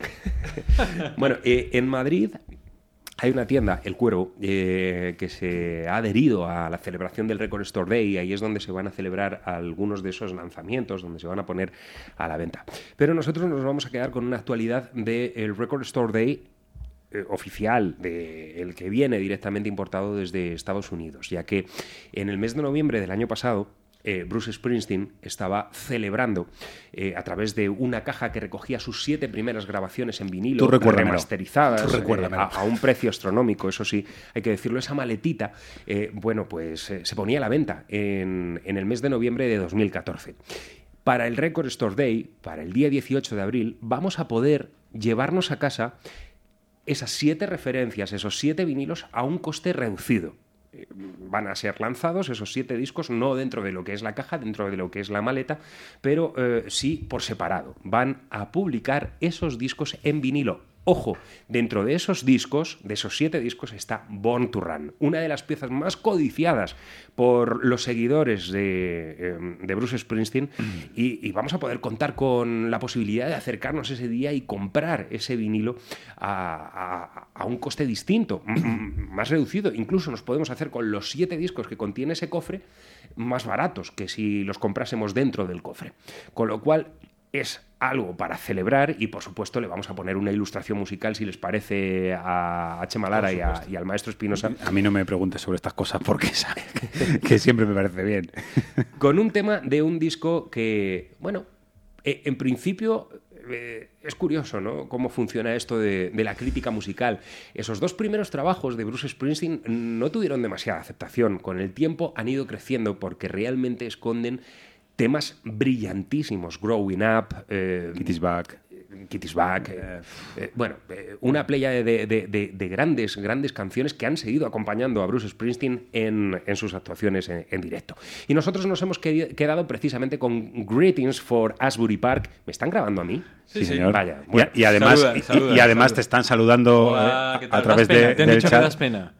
Bueno, eh, en Madrid hay una tienda, El Cuervo, eh, que se ha adherido a la celebración del Record Store Day y ahí es donde se van a celebrar algunos de esos lanzamientos, donde se van a poner a la venta. Pero nosotros nos vamos a quedar con una actualidad del Record Store Day eh, oficial, de el que viene directamente importado desde Estados Unidos, ya que en el mes de noviembre del año pasado eh, Bruce Springsteen estaba celebrando eh, a través de una caja que recogía sus siete primeras grabaciones en vinilo, remasterizadas, eh, a, a un precio astronómico, eso sí, hay que decirlo, esa maletita, bueno, pues se ponía a la venta en, en el mes de noviembre de 2014. Para el Record Store Day, para el día 18 de abril, vamos a poder llevarnos a casa esas siete referencias, esos siete vinilos a un coste reducido. Eh, Van a ser lanzados esos siete discos, no dentro de lo que es la caja, dentro de lo que es la maleta, pero eh, sí por separado. Van a publicar esos discos en vinilo. Ojo, dentro de esos discos, de esos siete discos, está Born to Run, una de las piezas más codiciadas por los seguidores de, eh, de Bruce Springsteen. Y, y vamos a poder contar con la posibilidad de acercarnos ese día y comprar ese vinilo a, a- a un coste distinto, más reducido. Incluso nos podemos hacer con los siete discos que contiene ese cofre más baratos que si los comprásemos dentro del cofre. Con lo cual es algo para celebrar y por supuesto le vamos a poner una ilustración musical si les parece a, a Chema Lara y, a- y al maestro Espinosa A mí no me preguntes sobre estas cosas porque sabes que siempre me parece bien. con un tema de un disco que, bueno, eh, en principio eh, es curioso, ¿no? Cómo funciona esto de, de la crítica musical. Esos dos primeros trabajos de Bruce Springsteen no tuvieron demasiada aceptación. Con el tiempo han ido creciendo porque realmente esconden temas brillantísimos. Growing Up. Eh, Kitty's Back. Kitty's Back. eh, eh, bueno, eh, una playa de, de- de- de grandes, grandes canciones que han seguido acompañando a Bruce Springsteen en, en sus actuaciones en, en directo. Y nosotros nos hemos quedado precisamente con Greetings for Asbury Park. ¿Me están grabando a mí? Sí, señor. Vaya. Y- bueno. y, además, Saluda, y- saluda, y además saluda. te están saludando a través pena, de, te han del dicho que chat. das pena.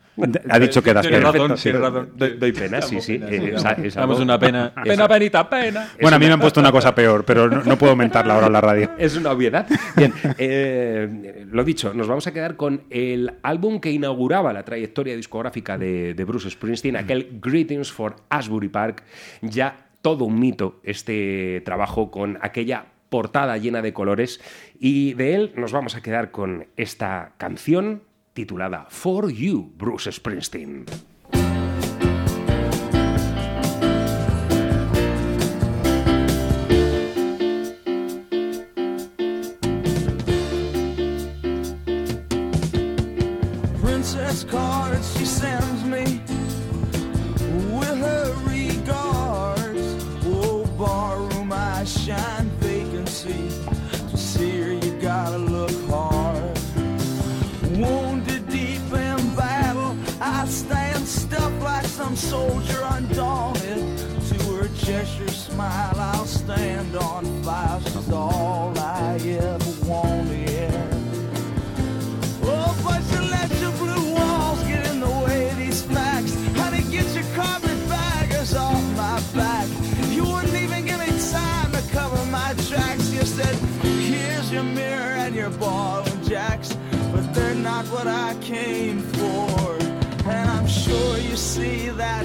Ha dicho que das pena. Doy pena, sí, sí. Eh, damos una pena. Pena, penita, pena. Bueno, a mí me han puesto una cosa peor, pero no, puedo aumentarla ahora en la radio. Es una obviedad. Bien, eh, lo dicho, nos vamos a quedar con el álbum que inauguraba la trayectoria discográfica de, de Bruce Springsteen, aquel Greetings for Asbury Park, ya todo un mito este trabajo con aquella portada llena de colores y de él nos vamos a quedar con esta canción titulada For You, Bruce Springsteen. see that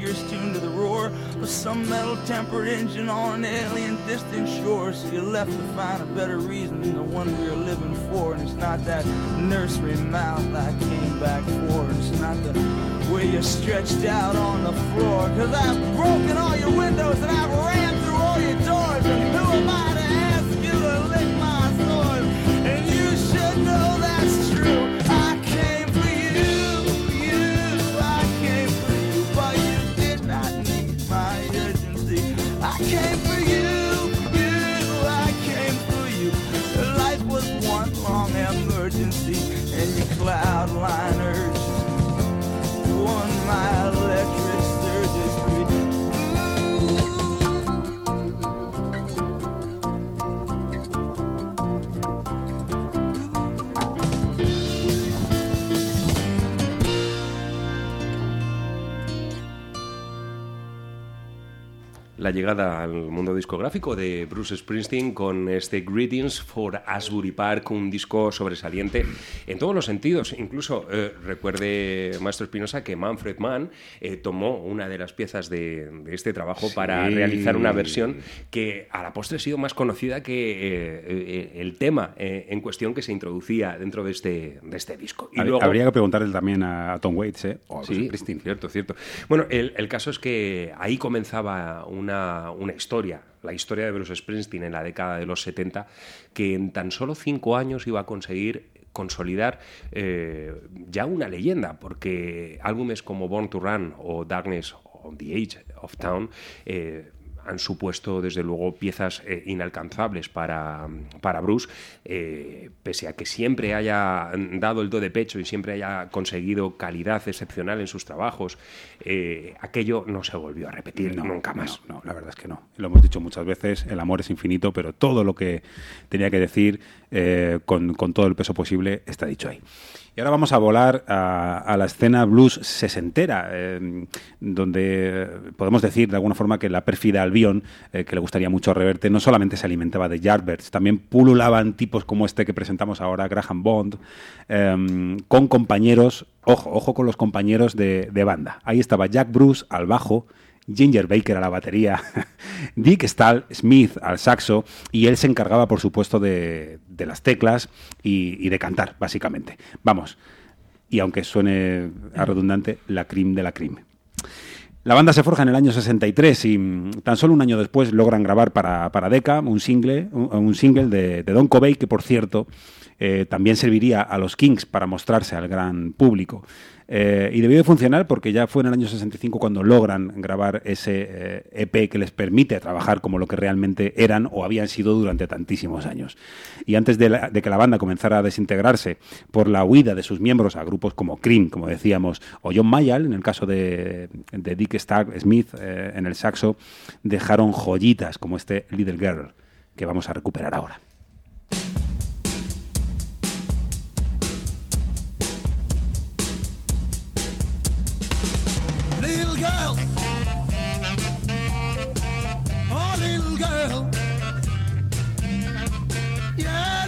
ears tuned to the roar of some metal-tempered engine on an alien distant shore. So you're left to find a better reason than the one we are living for. And it's not that nursery mouth I came back for. It's not the way you're stretched out on the floor. Cause I've broken all your windows and I've rammed through all your doors. And who am I? La llegada al mundo discográfico de Bruce Springsteen con este Greetings for Asbury Park, un disco sobresaliente en todos los sentidos. Incluso eh, recuerde, Maestro Espinosa, que Manfred Mann eh, tomó una de las piezas de, de este trabajo para Sí. realizar una versión que a la postre ha sido más conocida que eh, eh, el tema eh, en cuestión que se introducía dentro de este, de este disco. Y luego- Habría que preguntarle también a, a Tom Waits, ¿eh? O a Bruce Sí, Springsteen. cierto, cierto. Bueno, el, el caso es que ahí comenzaba una, una historia, la historia de Bruce Springsteen en la década de los 70, que en tan solo cinco años iba a conseguir consolidar eh, ya una leyenda, porque álbumes como Born to Run o Darkness on the Age of Town eh, han supuesto desde luego piezas eh, inalcanzables para, para Bruce, eh, pese a que siempre haya dado el do de pecho y siempre haya conseguido calidad excepcional en sus trabajos, eh, aquello no se volvió a repetir No, nunca más. No, no, la verdad es que no. Lo hemos dicho muchas veces, el amor es infinito, pero todo lo que tenía que decir con, con todo el peso posible está dicho ahí. Y ahora vamos a volar a, la escena blues sesentera, eh, donde podemos decir de alguna forma que la pérfida Albion, eh, que le gustaría mucho Reverte, no solamente se alimentaba de Yardbirds, también pululaban tipos como este que presentamos ahora, Graham Bond, eh, con compañeros, ojo, ojo con los compañeros de, de banda. Ahí estaba Jack Bruce al bajo, Ginger Baker a la batería, Dick Stahl Smith al saxo y él se encargaba, por supuesto, de, las teclas y, de cantar, básicamente. Vamos, y aunque suene redundante, la crim de la crim. La banda se forja en el año 63 y mm, tan solo un año después logran grabar para, para Decca un single, un, single de, de Don Covey que, por cierto, eh, también serviría a los Kings para mostrarse al gran público. Eh, y debió de funcionar porque ya fue en el año 65 cuando logran grabar ese eh, EP que les permite trabajar como lo que realmente eran o habían sido durante tantísimos años. Y antes de, la- de que la banda comenzara a desintegrarse por la huida de sus miembros a grupos como Cream, como decíamos, o John Mayall, en el caso de, de Dick Stark Smith eh, en el saxo, dejaron joyitas como este Little Girl, que vamos a recuperar ahora. Girl. Oh, little girl. Yeah,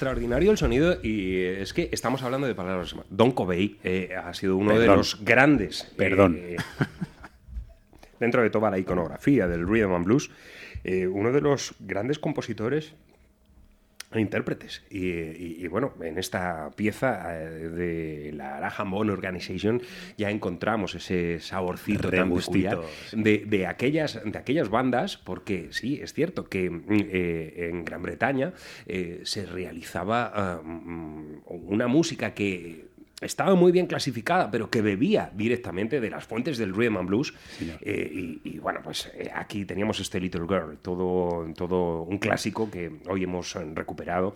Extraordinario el sonido y es que estamos hablando de palabras. Don Covey eh, ha sido uno de Perdón. los grandes. Perdón. eh, dentro de toda la iconografía del rhythm and blues, eh, uno de los grandes compositores intérpretes. Y, y- y, bueno, en esta pieza eh, de la Graham Bone Organization ya encontramos ese saborcito tan peculiar de, de aquellas, de aquellas bandas, porque sí, es cierto que mm, eh, en Gran Bretaña eh, se realizaba ah, mm, una música que estaba muy bien clasificada, pero que bebía directamente de las fuentes del rhythm and blues. Eh, y, y, bueno, pues eh, aquí teníamos este Little Girl, todo, todo un clásico que hoy hemos eh, recuperado.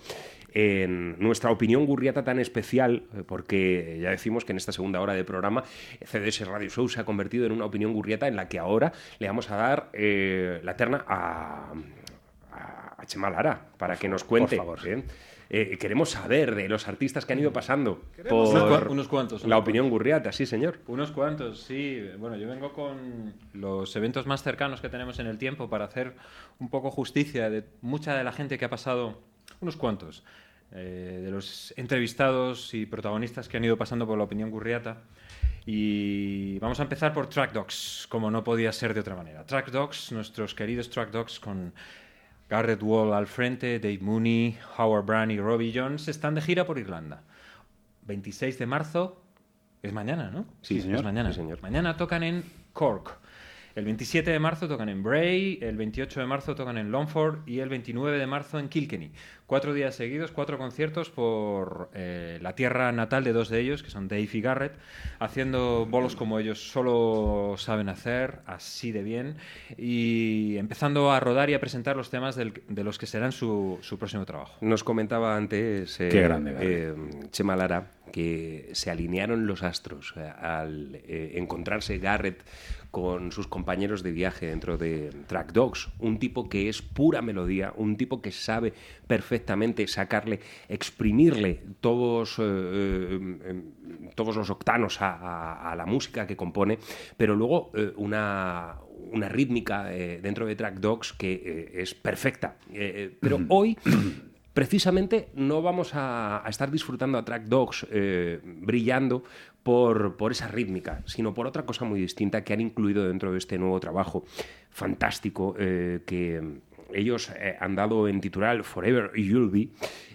En nuestra opinión gurriata tan especial, porque ya decimos que en esta segunda hora de programa CDS Radio Show se ha convertido en una opinión gurriata en la que ahora le vamos a dar eh, la terna a, a, a Chema Lara para que nos cuente. favor. ¿Eh? Queremos saber de los artistas que han ido pasando Queremos por unos cua- unos cuantos, la opinión gurriata, sí señor. Unos cuantos, sí. Bueno, yo vengo con los eventos más cercanos que tenemos en el tiempo para hacer un poco justicia de mucha de la gente que ha pasado, unos cuantos, eh, de los entrevistados y protagonistas que han ido pasando por la opinión gurriata. Y vamos a empezar por Track Dogs, como no podía ser de otra manera. Track Dogs, nuestros queridos Track Dogs con Garrett Wall al frente, Dave Mooney, Howard Brand y Robbie Jones están de gira por Irlanda. 26 de marzo es mañana, ¿no? Sí, señor. Es mañana. Sí, señor. Mañana tocan en Cork. El 27 de marzo tocan en Bray, el 28 de marzo tocan en Longford y el 29 de marzo en Kilkenny. Cuatro días seguidos, cuatro conciertos por eh, la tierra natal de dos de ellos, que son Dave y Garrett, haciendo bolos como ellos solo saben hacer, así de bien, y empezando a rodar y a presentar los temas del- de los que serán su, su próximo trabajo. Nos comentaba antes eh, Qué grande, eh, Chema Lara que se alinearon los astros eh, al eh, encontrarse Garrett con sus compañeros de viaje dentro de Track Dogs, un tipo que es pura melodía, un tipo que sabe perfectamente sacarle, exprimirle todos, eh, eh, eh, todos los octanos a, a- a la música que compone, pero luego eh, una, una rítmica eh, dentro de Track Dogs que es perfecta. Pero hoy precisamente no vamos a, a estar disfrutando a Track Dogs eh, brillando por, por esa rítmica, sino por otra cosa muy distinta que han incluido dentro de este nuevo trabajo fantástico eh, que ellos eh, han dado en titular Forever You'll Be,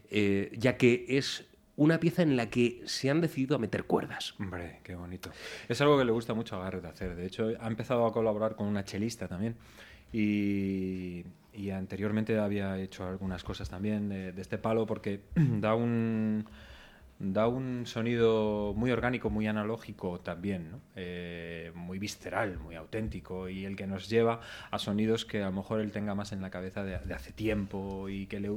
eh, ya que es una pieza en la que se han decidido a meter cuerdas. Hombre, qué bonito. Es algo que le gusta mucho a Garrett hacer. De hecho, ha empezado a colaborar con una chelista también. Y, y anteriormente había hecho algunas cosas también de, de este palo porque da un, da un sonido muy orgánico, muy analógico también, ¿no? Eh, muy visceral, muy auténtico y el que nos lleva a sonidos que a lo mejor él tenga más en la cabeza de, de hace tiempo y que le,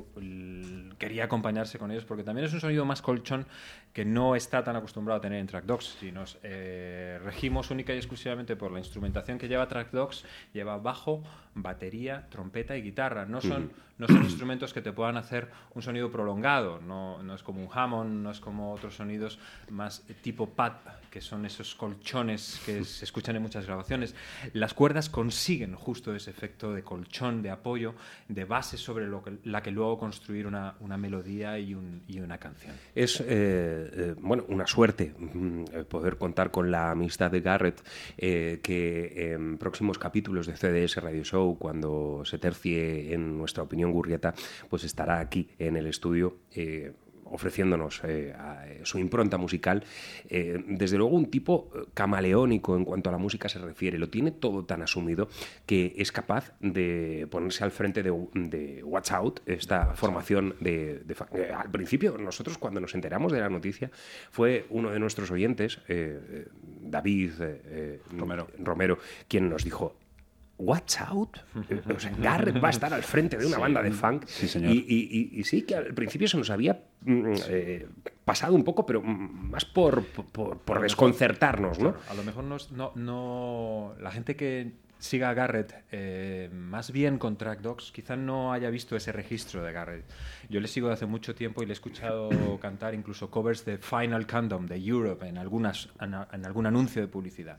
quería acompañarse con ellos porque también es un sonido más colchón que no está tan acostumbrado a tener en Track Dogs. Si nos eh, regimos única y exclusivamente por la instrumentación que lleva Track Dogs, lleva bajo, batería, trompeta y guitarra. No son, no son instrumentos que te puedan hacer un sonido prolongado. No, no es como un Hammond, no es como otros sonidos más tipo pad, que son esos colchones que se escuchan en muchas grabaciones. Las cuerdas consiguen justo ese efecto de colchón, de apoyo, de base sobre la que luego construir una, una melodía y, un- y una canción. Es eh, eh, bueno una suerte mm, eh, poder contar con la amistad de Garrett, que en próximos capítulos de CDS Radio Show, cuando se tercie en nuestra opinión Gurrieta, pues estará aquí en el estudio. Ofreciéndonos eh, a- eh, su impronta musical. Eh, desde luego un tipo camaleónico en cuanto a la música se refiere, lo tiene todo tan asumido que es capaz de ponerse al frente de, de Watch Out, esta formación de... al principio, nosotros cuando nos enteramos de la noticia, fue uno de nuestros oyentes, eh, David Romero, quien nos dijo, Watch out. O sea, Garrett va a estar al frente de una Sí. banda de funk. Sí, señor. Y, y- y- y sí, que al principio se nos había mm, eh, pasado un poco, pero más por, por, por A lo mejor- desconcertarnos, ¿no? Claro, a lo mejor no, no- la gente que siga a Garrett eh, más bien con Track Dogs quizá no haya visto ese registro de Garrett. Yo le sigo de hace mucho tiempo y le he escuchado cantar incluso covers de Final Countdown de Europe en, algunas, en, en algún anuncio de publicidad.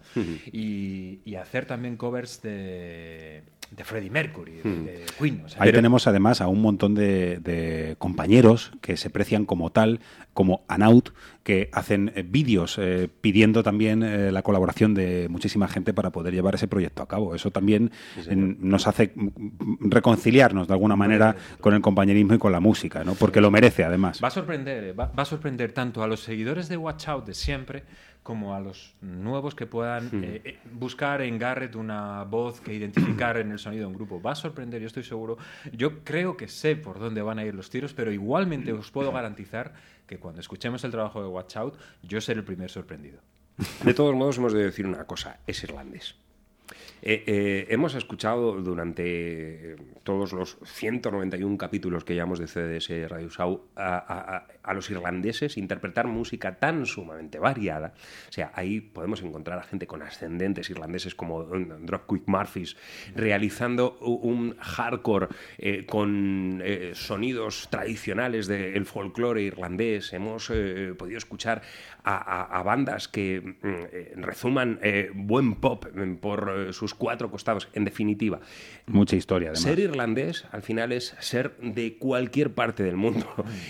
y, y hacer también covers de, de Freddie Mercury, de, Hmm. de Queen. o sea, Ahí pero- tenemos además a un montón de, de compañeros que se precian como tal, como Anaut, que hacen eh, vídeos eh, pidiendo también eh, la colaboración de muchísima gente para poder llevar ese proyecto a cabo. Eso también nos hace reconciliarnos de alguna manera con el compañerismo y con la música, ¿no? porque lo merece además. Va a sorprender, va, va a sorprender tanto a los seguidores de Watch Out de siempre como a los nuevos que puedan Hmm. eh, eh, buscar en Garrett una voz que identificar en el sonido de un grupo. Va a sorprender, yo estoy seguro. Yo creo que sé por dónde van a ir los tiros, pero igualmente os puedo garantizar que cuando escuchemos el trabajo de Watch Out, yo seré el primer sorprendido. De todos modos, hemos de decir una cosa, es irlandés. Eh, eh, hemos escuchado durante todos los 191 capítulos que llevamos de CDS Radio Show a, a- a- a los irlandeses interpretar música tan sumamente variada. O sea, ahí podemos encontrar a gente con ascendentes irlandeses como um, Drop Quick Murphys realizando un hardcore eh, con eh, sonidos tradicionales del folclore irlandés. Hemos eh, podido escuchar a, a- a bandas que mm, rezuman buen pop mm, por sus cuatro costados. En definitiva, Mucha historia además. ser irlandés al final es ser de cualquier parte del mundo.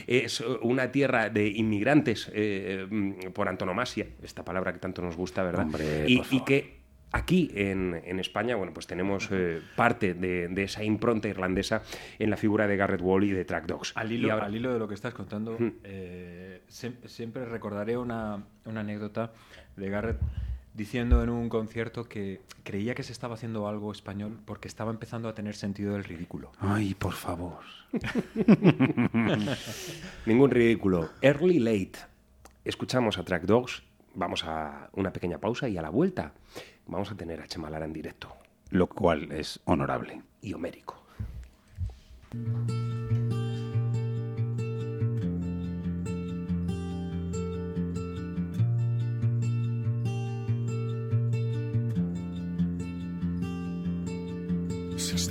Es eh, una tierra de inmigrantes eh, por antonomasia, esta palabra que tanto nos gusta, ¿verdad? Hombre, y, que aquí en, en España, bueno, pues tenemos eh, parte de, de esa impronta irlandesa en la figura de Garrett Wall y de Track Dogs. Al Y hilo, ahora- al hilo de lo que estás contando, eh, siem- siempre recordaré una, una anécdota de Garrett diciendo en un concierto que creía que se estaba haciendo algo español porque estaba empezando a tener sentido del ridículo. Ay, por favor. Ningún ridículo. Early Late. Escuchamos a Track Dogs, vamos a una pequeña pausa y a la vuelta vamos a tener a Chema Lara en directo. Lo cual es honorable. Y homérico.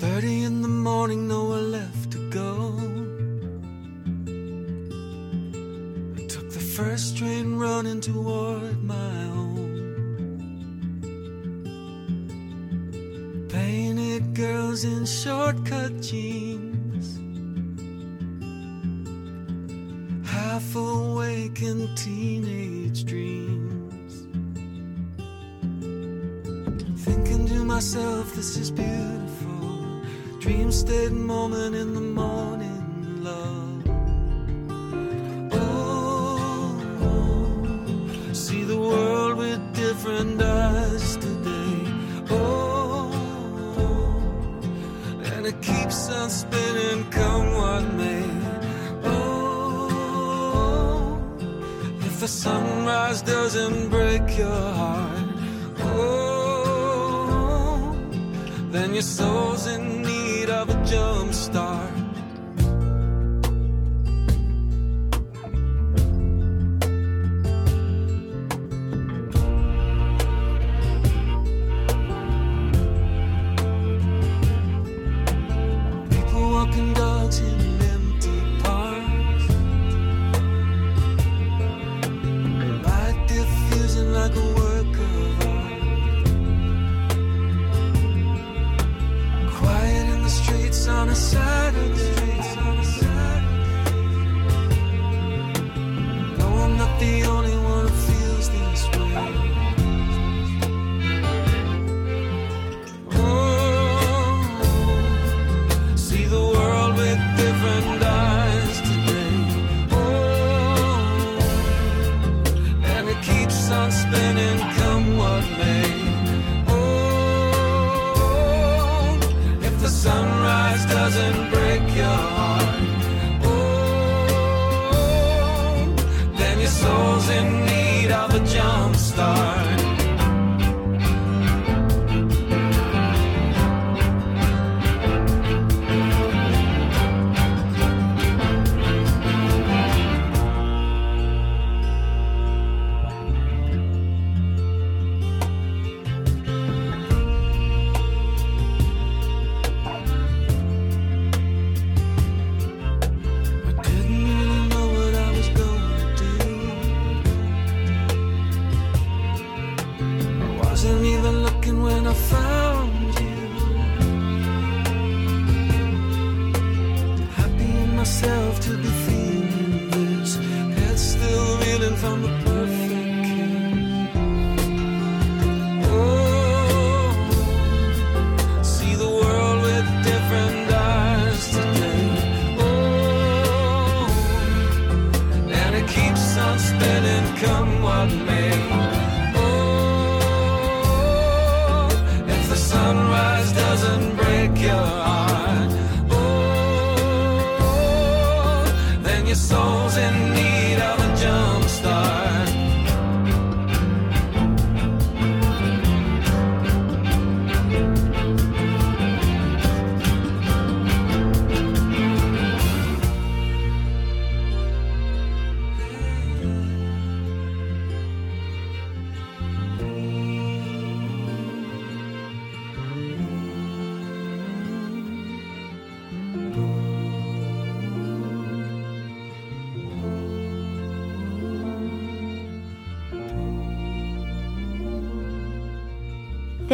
Thirty in the morning, nowhere left to go. I took the first train running toward my home. Painted girls in shortcut jeans, half awake in teenage dreams. Thinking to myself, this is beautiful. Dream state moment in the morning, love. Oh, see the world with different eyes today. Oh, and it keeps on spinning, come what may. Oh, if the sunrise doesn't break your heart. Oh, then your soul's in dumpster.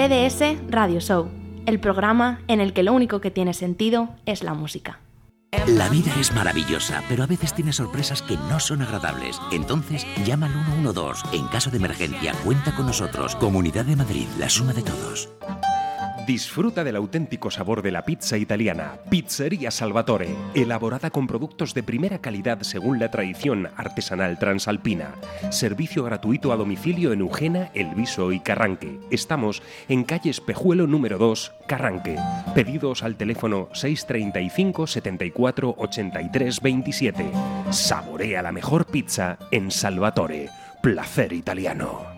CDS Radio Show, el programa en el que lo único que tiene sentido es la música. La vida es maravillosa, pero a veces tiene sorpresas que no son agradables. Entonces, llama al 112. En caso de emergencia, cuenta con nosotros. Comunidad de Madrid, la suma de todos. Disfruta del auténtico sabor de la pizza italiana. Pizzería Salvatore, elaborada con productos de primera calidad según la tradición artesanal transalpina. Servicio gratuito a domicilio en Eugena, El Viso y Carranque. Estamos en calle Espejuelo número 2, Carranque. Pedidos al teléfono 635 74 83 27. Saborea la mejor pizza en Salvatore. Placer italiano.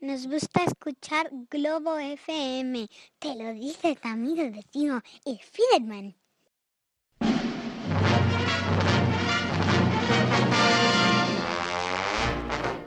Nos gusta escuchar Globo FM. Te lo dice tu amigo vecino, el Fiderman.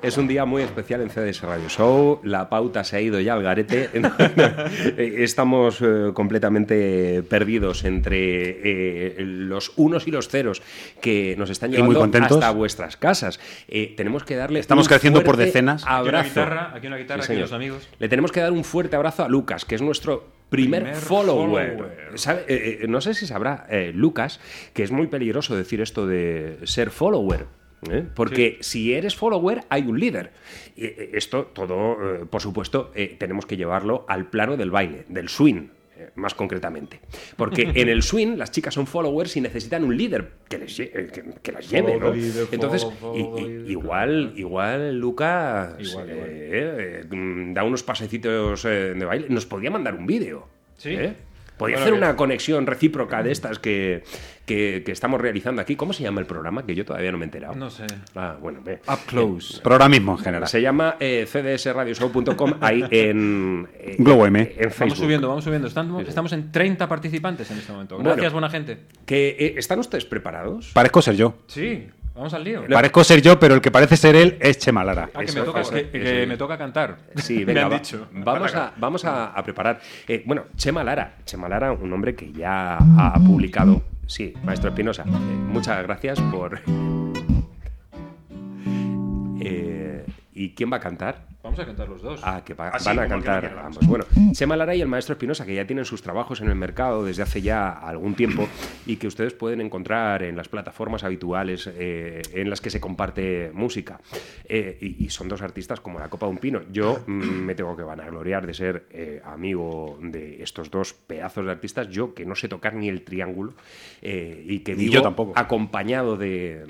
Es un día muy especial en CDS Radio Show. La pauta se ha ido ya al garete. Estamos eh, completamente perdidos entre eh, los unos y los ceros que nos están llevando contentos. hasta vuestras casas. Eh, tenemos que darle Estamos un creciendo por decenas. Aquí una Abrazo. guitarra, aquí una guitarra, aquí señor. los amigos. Le tenemos que dar un fuerte abrazo a Lucas, que es nuestro primer, Primer follower. follower. ¿Sabe? Eh, eh, no sé si sabrá eh, Lucas que es muy peligroso decir esto de ser follower. ¿Eh? Porque si eres follower hay un líder. Y, eh, esto todo, eh, por supuesto, eh, tenemos que llevarlo al plano del baile, del swing. Más concretamente. Porque en el swing las chicas son followers y necesitan un líder que, les, que, que las lleve, ¿no? Entonces, follow, i- follow i- leader, igual, igual Lucas Igual, igual. da unos pasecitos de baile. Nos podía mandar un vídeo. Sí. ¿eh? Bueno, hacer una conexión recíproca de estas que, que- que estamos realizando aquí. ¿Cómo se llama el programa? Que yo todavía no me he enterado. No sé. Ah, bueno, ve. Up close. Programismo en general. Se llama eh, cdsradioshow.com ahí en, eh, Globo M. en Facebook. Vamos subiendo, vamos subiendo. Estamos, estamos en 30 participantes en este momento. Bueno. Gracias, buena gente. Que, eh, ¿Están ustedes preparados? Parezco ser yo. Sí, vamos al lío. Parezco ser yo, pero el que parece ser él es Chema Lara. Ah, que, me toca, eso, que- que eso. me toca cantar. Sí, me venga, han va- dicho. vamos, a, vamos a, a preparar. Eh, bueno, Chema Lara. Chema Lara, un hombre que ya ha publicado. Sí, maestro Espinosa. eh, muchas gracias por. Eh, ¿Y quién va a cantar? Vamos a cantar los dos. Ah, que va- van a cantar no ambos. Bueno, Chema Lara y el maestro Espinosa, que ya tienen sus trabajos en el mercado desde hace ya algún tiempo y que ustedes pueden encontrar en las plataformas habituales eh, en las que se comparte música. Eh, y, y son dos artistas como la copa de un pino. Yo mm, me tengo que vanagloriar de ser eh, amigo de estos dos pedazos de artistas. Yo, que no sé tocar ni el triángulo eh, y que vivo yo tampoco. acompañado de,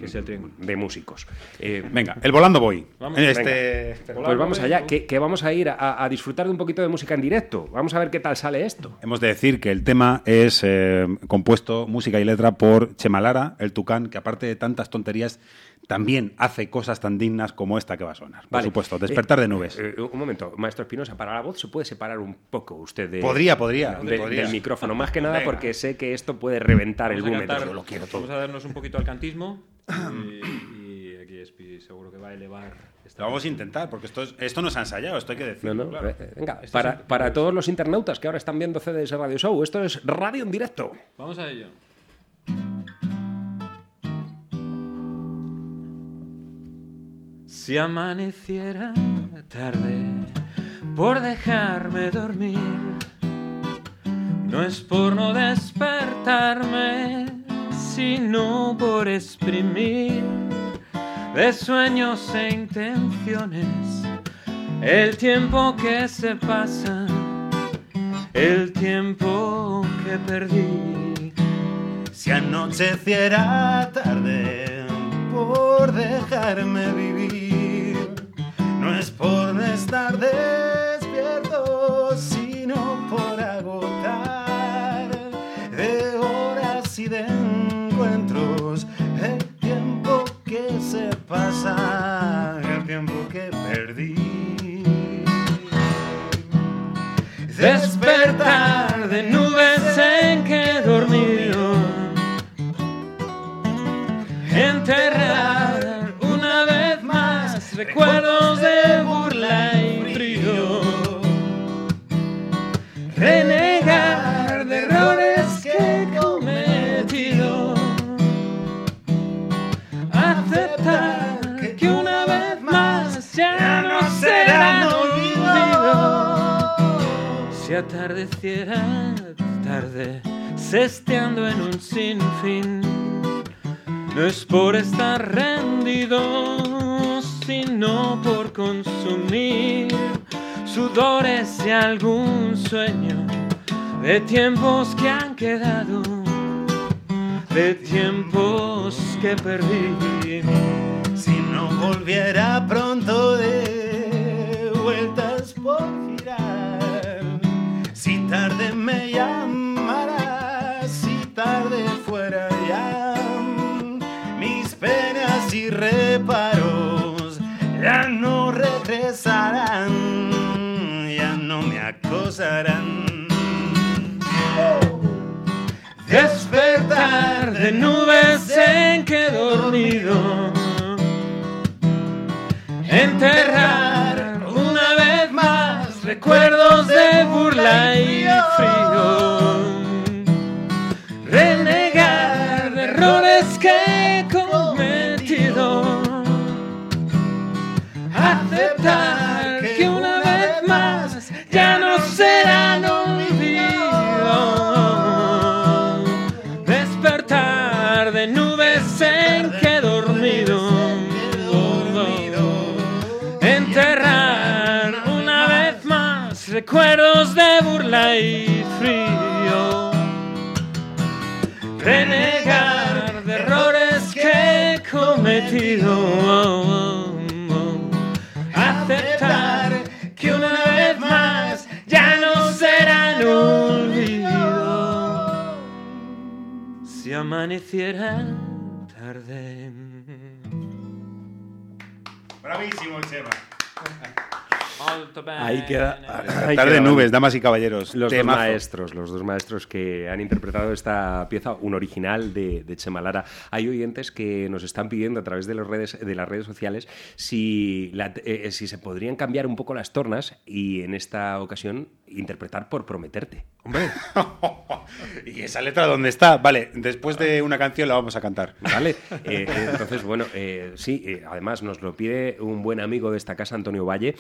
de músicos. Eh, Venga, el volando voy. Vamos, Este- venga. este- Pues vamos allá. Que, que vamos a ir a, a disfrutar de un poquito de música en directo. Vamos a ver qué tal sale esto. Hemos de decir que el tema es eh, compuesto, música y letra, por Chema Lara, el Tucán, que aparte de tantas tonterías, también hace cosas tan dignas como esta que va a sonar. Por supuesto, Despertar Eh, de nubes. eh, un momento, maestro Espinosa, para la voz se puede separar un poco usted de, Podría, podría, de- podría. del micrófono, más que nada Venga. porque sé que esto puede reventar el Vamos a búmetro. lo quiero todo. Vamos a darnos un poquito al cantismo y, y aquí Espi seguro que va a elevar. Lo vamos a intentar, porque esto, es- esto no se ha ensayado, esto hay que decirlo. No, no, claro. eh, venga, para, para todos los internautas que ahora están viendo CDS Radio Show, esto es radio en directo. Vamos a ello. Si amaneciera tarde por dejarme dormir, no es por no despertarme, sino por exprimir de sueños e intenciones el tiempo que se pasa, el tiempo que perdí. Si anocheciera tarde por dejarme vivir, no es por estar despierto, sino por agotar de horas y de pasa, el tiempo que perdí. Despertar de nubes en que dormido. Enterrar una vez más recuerdos Si atardeciera tarde, sesteando en un sinfín, no es por estar rendido, sino por consumir sudores y algún sueño de tiempos que han quedado, de tiempos que perdí. Si no volviera pronto de tarde me llamarás, si tarde fuera ya, mis penas y reparos ya no regresarán, ya no me acosarán. Despertar de nubes en que he dormido. Enterrar una vez más recuerdos de burla y recuerdos de burla y frío. Renegar de errores que he cometido. Aceptar que una vez más ya no serán olvido. Si amaneciera tarde. Bravísimo, Chema. Ahí queda. ahí Tarde nubes, damas y caballeros. Los dos maestros, los dos maestros que han interpretado esta pieza, un original de, de Chema Lara. Hay oyentes que nos están pidiendo a través de, las redes, de las redes sociales si, la- eh, si se podrían cambiar un poco las tornas y en esta ocasión interpretar por Prometerte. Hombre. ¿Y esa letra dónde está? Vale, después de una canción la vamos a cantar. ¿Vale? Eh, eh, entonces, bueno, eh, sí, eh, además nos lo pide un buen amigo de esta casa, Antonio Valle.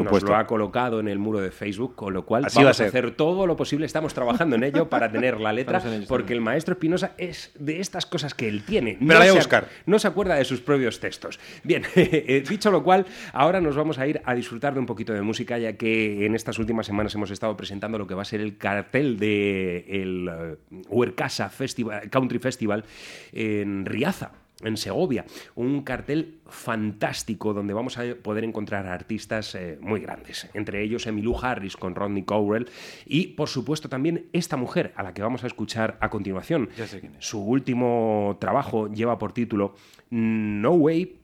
Nos lo ha colocado en el muro de Facebook, con lo cual Así vamos va a ser. hacer todo lo posible. Estamos trabajando en ello para tener la letra, porque el maestro Espinosa es de estas cosas que él tiene. Me la voy a buscar. no se acuerda de sus propios textos. Bien, eh, dicho lo cual, ahora nos vamos a ir a disfrutar de un poquito de música, ya que en estas últimas semanas hemos estado presentando lo que va a ser el cartel de el eh, Huercasa Festival, Country Festival en Riaza. En Segovia. Un cartel fantástico donde vamos a poder encontrar artistas eh, muy grandes, entre ellos Emmylou Harris con Rodney Cowell y, por supuesto, también esta mujer a la que vamos a escuchar a continuación. Ya sé quién es. Su último trabajo lleva por título No Way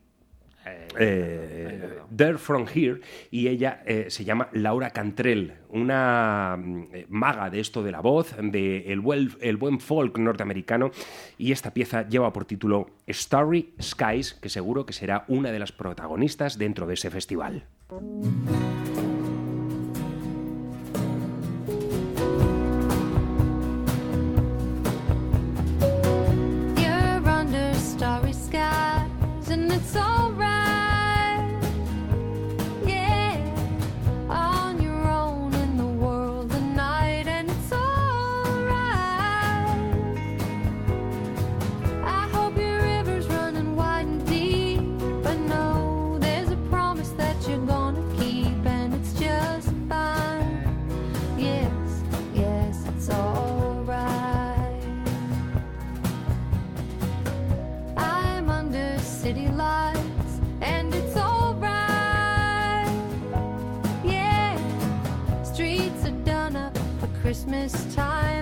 eh, There From Here y ella eh, se llama Laura Cantrell, una mm, eh, maga de esto de la voz, de el, buen- el buen folk norteamericano y esta pieza lleva por título Starry Skies, que seguro que será una de las protagonistas dentro de ese festival. You're under starry skies, and it's alright. this time.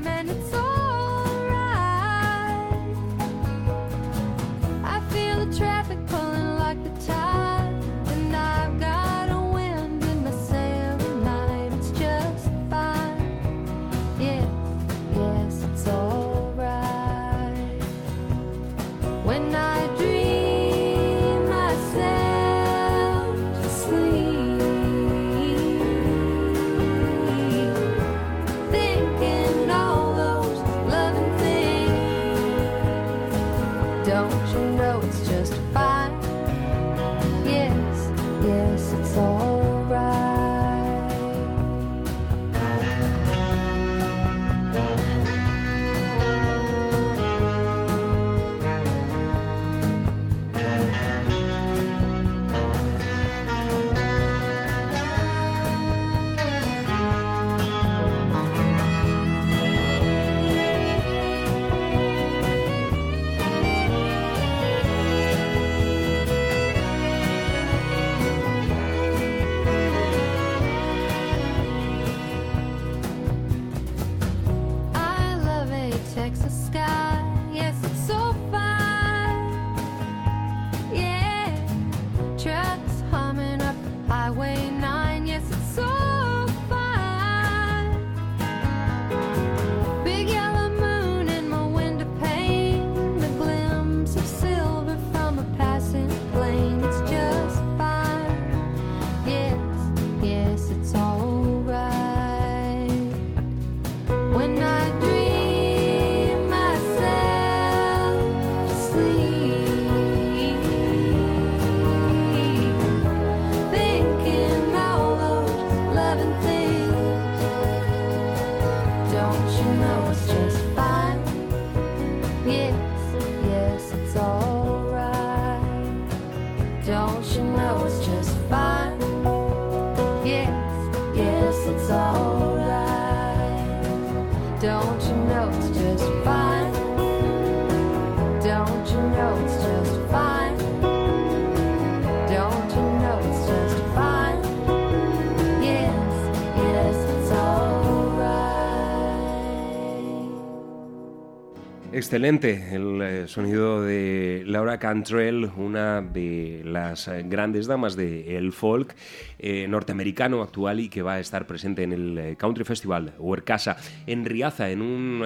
Excelente el eh, sonido de Laura Cantrell, una de las eh, grandes damas del folk eh, norteamericano actual y que va a estar presente en el Country Festival Huercasa en Riaza en un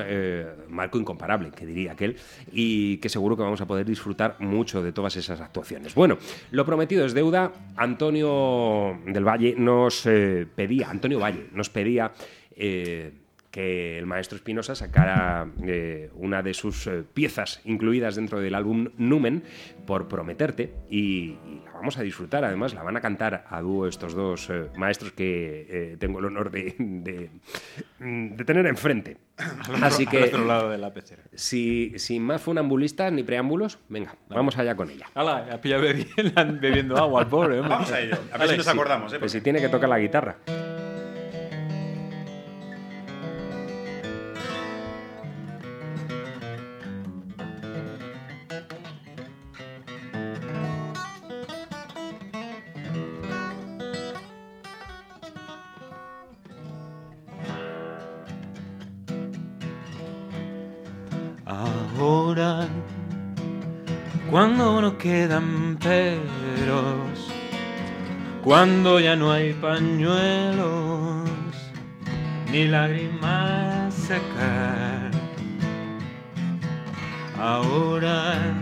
marco incomparable, que diría aquel, y que seguro que vamos a poder disfrutar mucho de todas esas actuaciones. Bueno, lo prometido es deuda. Antonio del Valle nos pedía, Antonio Valle nos pedía que el maestro Espinosa sacara eh, una de sus eh, piezas incluidas dentro del álbum Numen por Prometerte y, y la vamos a disfrutar. Además, la van a cantar a dúo estos dos eh, maestros que eh, tengo el honor de, de- de tener enfrente. Así Al que, otro lado de la pecera. si, sin más funambulistas ni preámbulos, venga, vamos allá con ella. Hala, ha pillado bebi- bebiendo agua al pobre. hombre. Vamos a ello. A ver Vale, si nos sí. acordamos, ¿eh? Pues si tiene que tocar la guitarra. No quedan peros, cuando ya no hay pañuelos, ni lágrimas secar. Ahora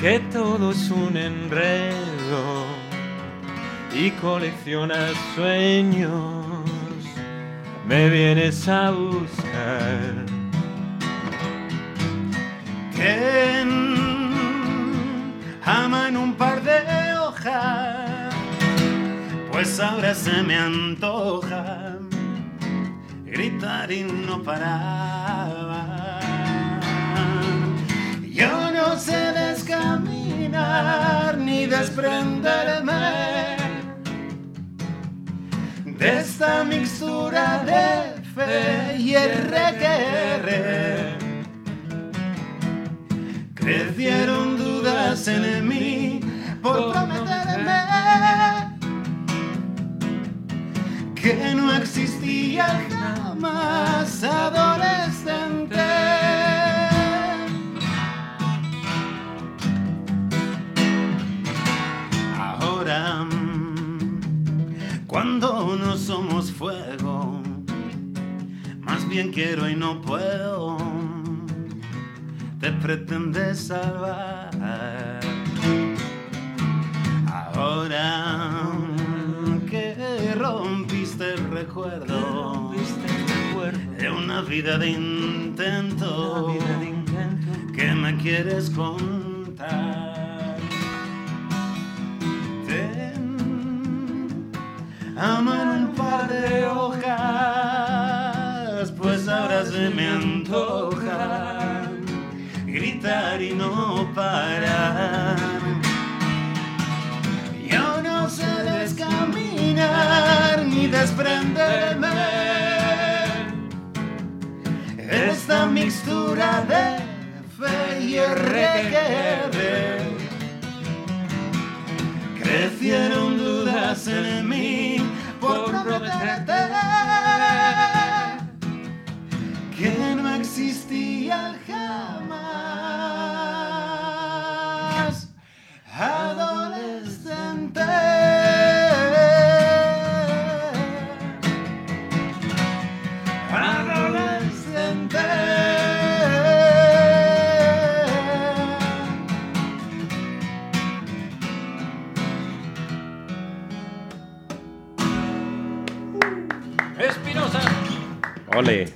que todo es un enredo y coleccionas sueños, me vienes a buscar. ¿Quién en un par de hojas? Pues ahora se me antoja gritar y no parar. Yo no sé descaminar ni desprenderme de esta mixtura de fe y RQR. Crecieron mí por prometerme que no existía jamás adolescente. Ahora, cuando no somos fuego, más bien quiero y no puedo, te pretendes salvar. Ahora que rompiste el recuerdo de una vida de intento que me quieres contar. Ten amo en un par de hojas, pues ahora se me antoja y no parar. Yo no sé descaminar ni desprenderme de esta mixtura de fe y requere. Crecieron dudas en mí por prometerte Ole.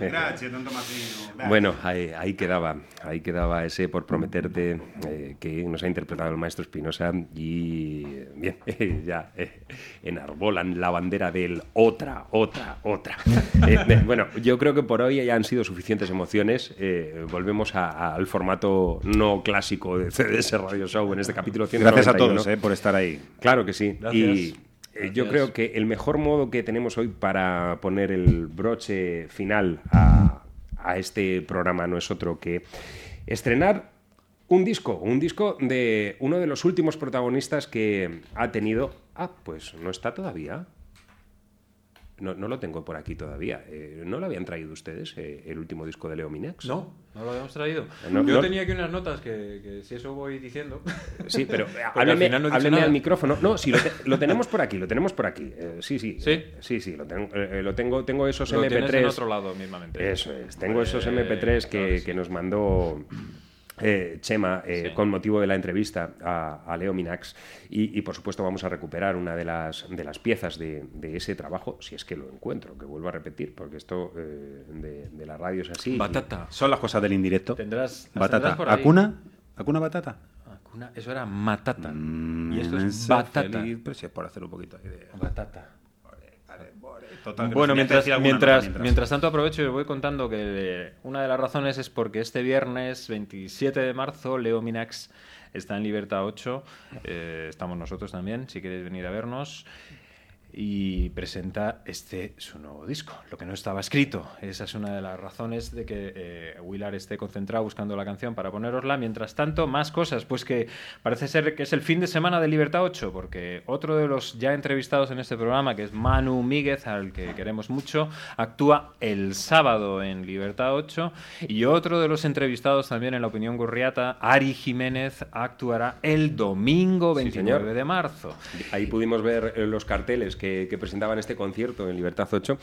Gracias, don Tomasino. Gracias. Bueno, ahí, ahí quedaba, ahí quedaba ese por prometerte eh, que nos ha interpretado el maestro Espinosa y eh, bien, ya eh, enarbolan la bandera del otra, otra, otra. Eh, eh, bueno, yo creo que por hoy ya han sido suficientes emociones. Eh, volvemos a- a- al formato no clásico de CDS Radio Show en este capítulo 191. Gracias a todos eh, por estar ahí. Claro que sí. Gracias. Y eh, yo creo que el mejor modo que tenemos hoy para poner el broche final a, a este programa no es otro que estrenar un disco, un disco de uno de los últimos protagonistas que ha tenido. Ah, pues no está todavía. No, no lo tengo por aquí todavía. Eh, ¿No lo habían traído ustedes, eh, el último disco de Leo Minax? No, no lo habíamos traído. No, Yo no. tenía aquí unas notas que, que si eso voy diciendo. Sí, pero al hábleme, al micrófono. No, sí, lo, te- lo tenemos por aquí, lo tenemos por aquí. Eh, sí, sí. ¿Sí? eh, sí, sí, lo, tengo, eh, lo tengo. Tengo esos Lo MP3. tienes en otro lado mismamente. Eso es. Tengo esos MP3 que, que nos mandó eh, Chema eh, con motivo de la entrevista a, a Leo Minax. Y, y, por supuesto, vamos a recuperar una de las, de las piezas de, de ese trabajo, si es que lo encuentro, que vuelvo a repetir, porque esto eh, de, de la radio es así. Batata. Son las cosas del indirecto. Tendrás, Batata. tendrás por ahí. ¿Acuna? ¿Acuna batata? Acuna- Eso era matata. Mm, y esto es batata. feliz, pero si es por hacer un poquito de... Batata. Total, bueno, mientras, mientras, nota mientras tanto aprovecho y voy contando que una de las razones es porque este viernes 27 de marzo Leo Minax está en Libertad 8. eh, estamos nosotros también, si queréis venir a vernos. Y presenta este su nuevo disco, lo que no estaba escrito. Esa es una de las razones de que eh, Willard esté concentrado buscando la canción para ponerosla. Mientras tanto, más cosas, pues que parece ser que es el fin de semana de Libertad 8, porque otro de los ya entrevistados en este programa, que es Manu Míguez, al que queremos mucho, actúa el sábado en Libertad 8, y otro de los entrevistados también en la opinión gurriata, Ari Jiménez, actuará el domingo Sí, 29 señor. de marzo. Ahí pudimos ver eh, los carteles que, que presentaban este concierto en Libertad 8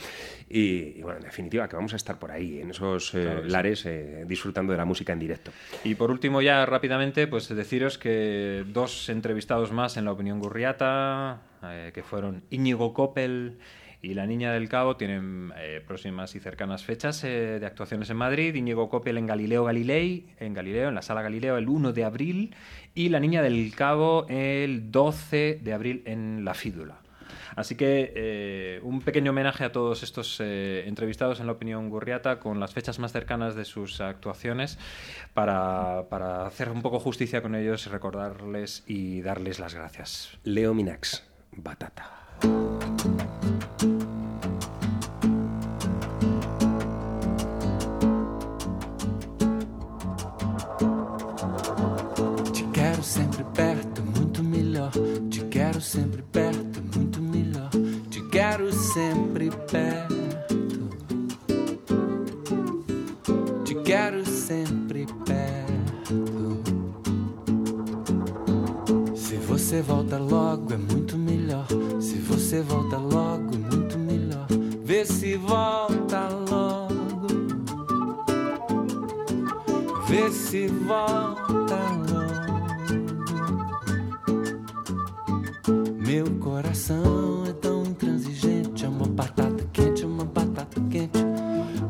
y, y, bueno, en definitiva que vamos a estar por ahí, en esos eh, Claro lares, eh, disfrutando de la música en directo. Y por último, ya rápidamente, pues deciros que dos entrevistados más en la opinión gurriata, eh, que fueron Íñigo Coppel y La Niña del Cabo, tienen eh, próximas y cercanas fechas eh, de actuaciones en Madrid. Íñigo Coppel en Galileo Galilei, en Galileo, en la Sala Galileo, el 1 de abril, y La Niña del Cabo el 12 de abril en La Fídula. Así que eh, un pequeño homenaje a todos estos eh, entrevistados en la opinión gurriata con las fechas más cercanas de sus actuaciones para, para hacer un poco justicia con ellos, recordarles y darles las gracias. Leo Minax, Batata. Te quero sempre perto, muito melhor. Te quero sempre perto, sempre perto. Te quero sempre perto. Se você volta logo é muito melhor. Se você volta logo muito melhor. Vê se volta logo. Vê se volta logo. Meu coração é tão intransigente, batata quente, uma batata quente.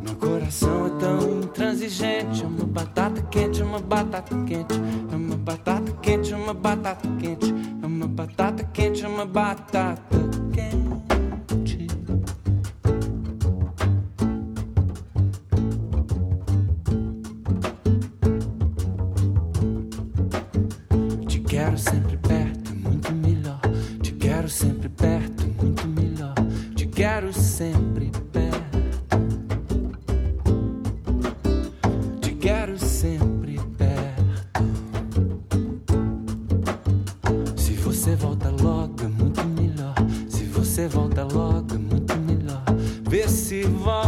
Meu coração é tão intransigente, uma batata quente, uma batata quente. É uma batata quente, uma batata quente. É uma batata quente, uma batata quente. divine.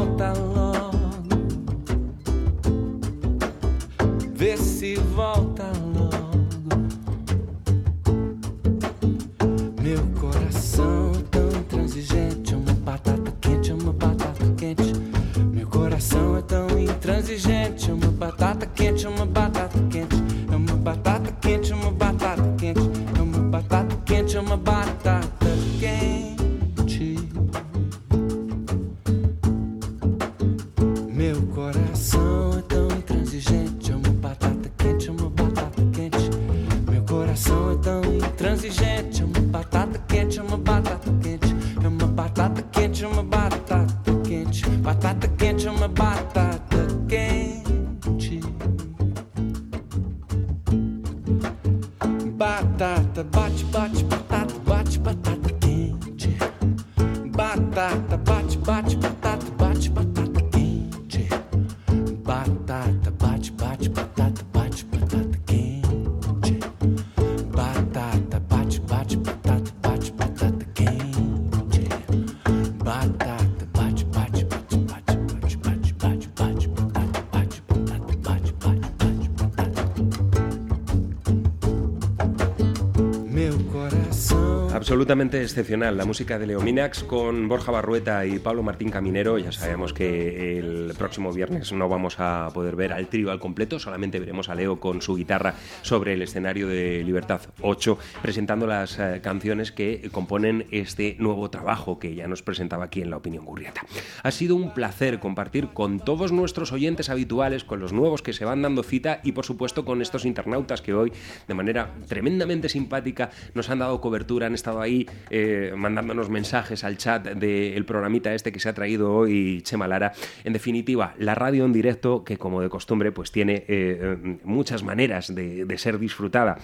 Absolutamente excepcional la música de Leo Minax con Borja Barrueta y Pablo Martín Caminero. Ya sabemos que el próximo viernes no vamos a poder ver al trío al completo, solamente veremos a Leo con su guitarra sobre el escenario de Libertad 8 presentando las eh, canciones que componen este nuevo trabajo que ya nos presentaba aquí en La Opinión Gurriata. Ha sido un placer compartir con todos nuestros oyentes habituales, con los nuevos que se van dando cita y por supuesto con estos internautas que hoy de manera tremendamente simpática nos han dado cobertura, han estado ahí eh, mandándonos mensajes al chat del programita este que se ha traído hoy Chema Lara. En definitiva, la radio en directo que como de costumbre pues tiene eh, eh, muchas maneras de, de ser disfrutada.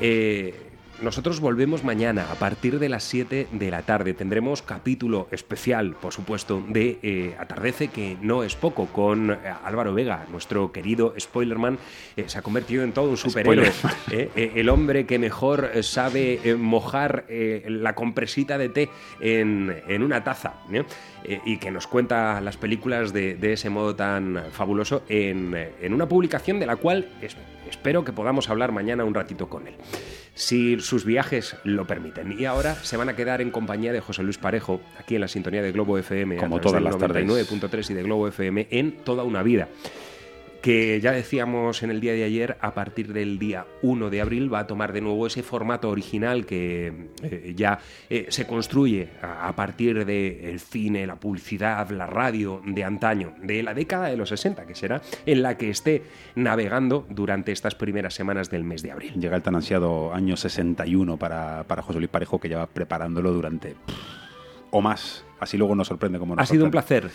Eh, nosotros volvemos mañana a partir de las 7 de la tarde. Tendremos capítulo especial, por supuesto, de eh, Atardece, que no es poco, con eh, Álvaro Vega, nuestro querido Spoilerman. eh, se ha convertido en todo un superhéroe. el hombre que mejor sabe mojar la compresita de té en, en una taza. y que nos cuenta las películas de, de ese modo tan fabuloso en, en una publicación de la cual es- espero que podamos hablar mañana un ratito con él. Si sus viajes lo permiten. Y ahora se van a quedar en compañía de José Luis Parejo, aquí en la sintonía de Globo FM, Como todas las tardes. 99.3 y de Globo FM en toda una vida que ya decíamos en el día de ayer, a partir del día 1 de abril va a tomar de nuevo ese formato original que eh, ya eh, se construye a, a partir del cine, la publicidad, la radio de antaño, de la década de los 60, que será en la que esté navegando durante estas primeras semanas del mes de abril. Llega el tan ansiado año 61 para, para José Luis Parejo, que lleva preparándolo durante pff, o más. Así luego nos sorprende como nos Ha sido un placer.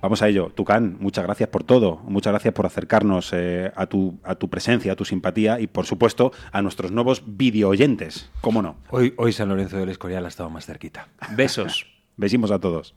Vamos a ello. Tucán, muchas gracias por todo. Muchas gracias por acercarnos eh, a, tu, a tu presencia, a tu simpatía y, por supuesto, a nuestros nuevos video oyentes. ¿Cómo no? Hoy, hoy San Lorenzo del Escorial ha estado más cerquita. Besos. Besimos a todos.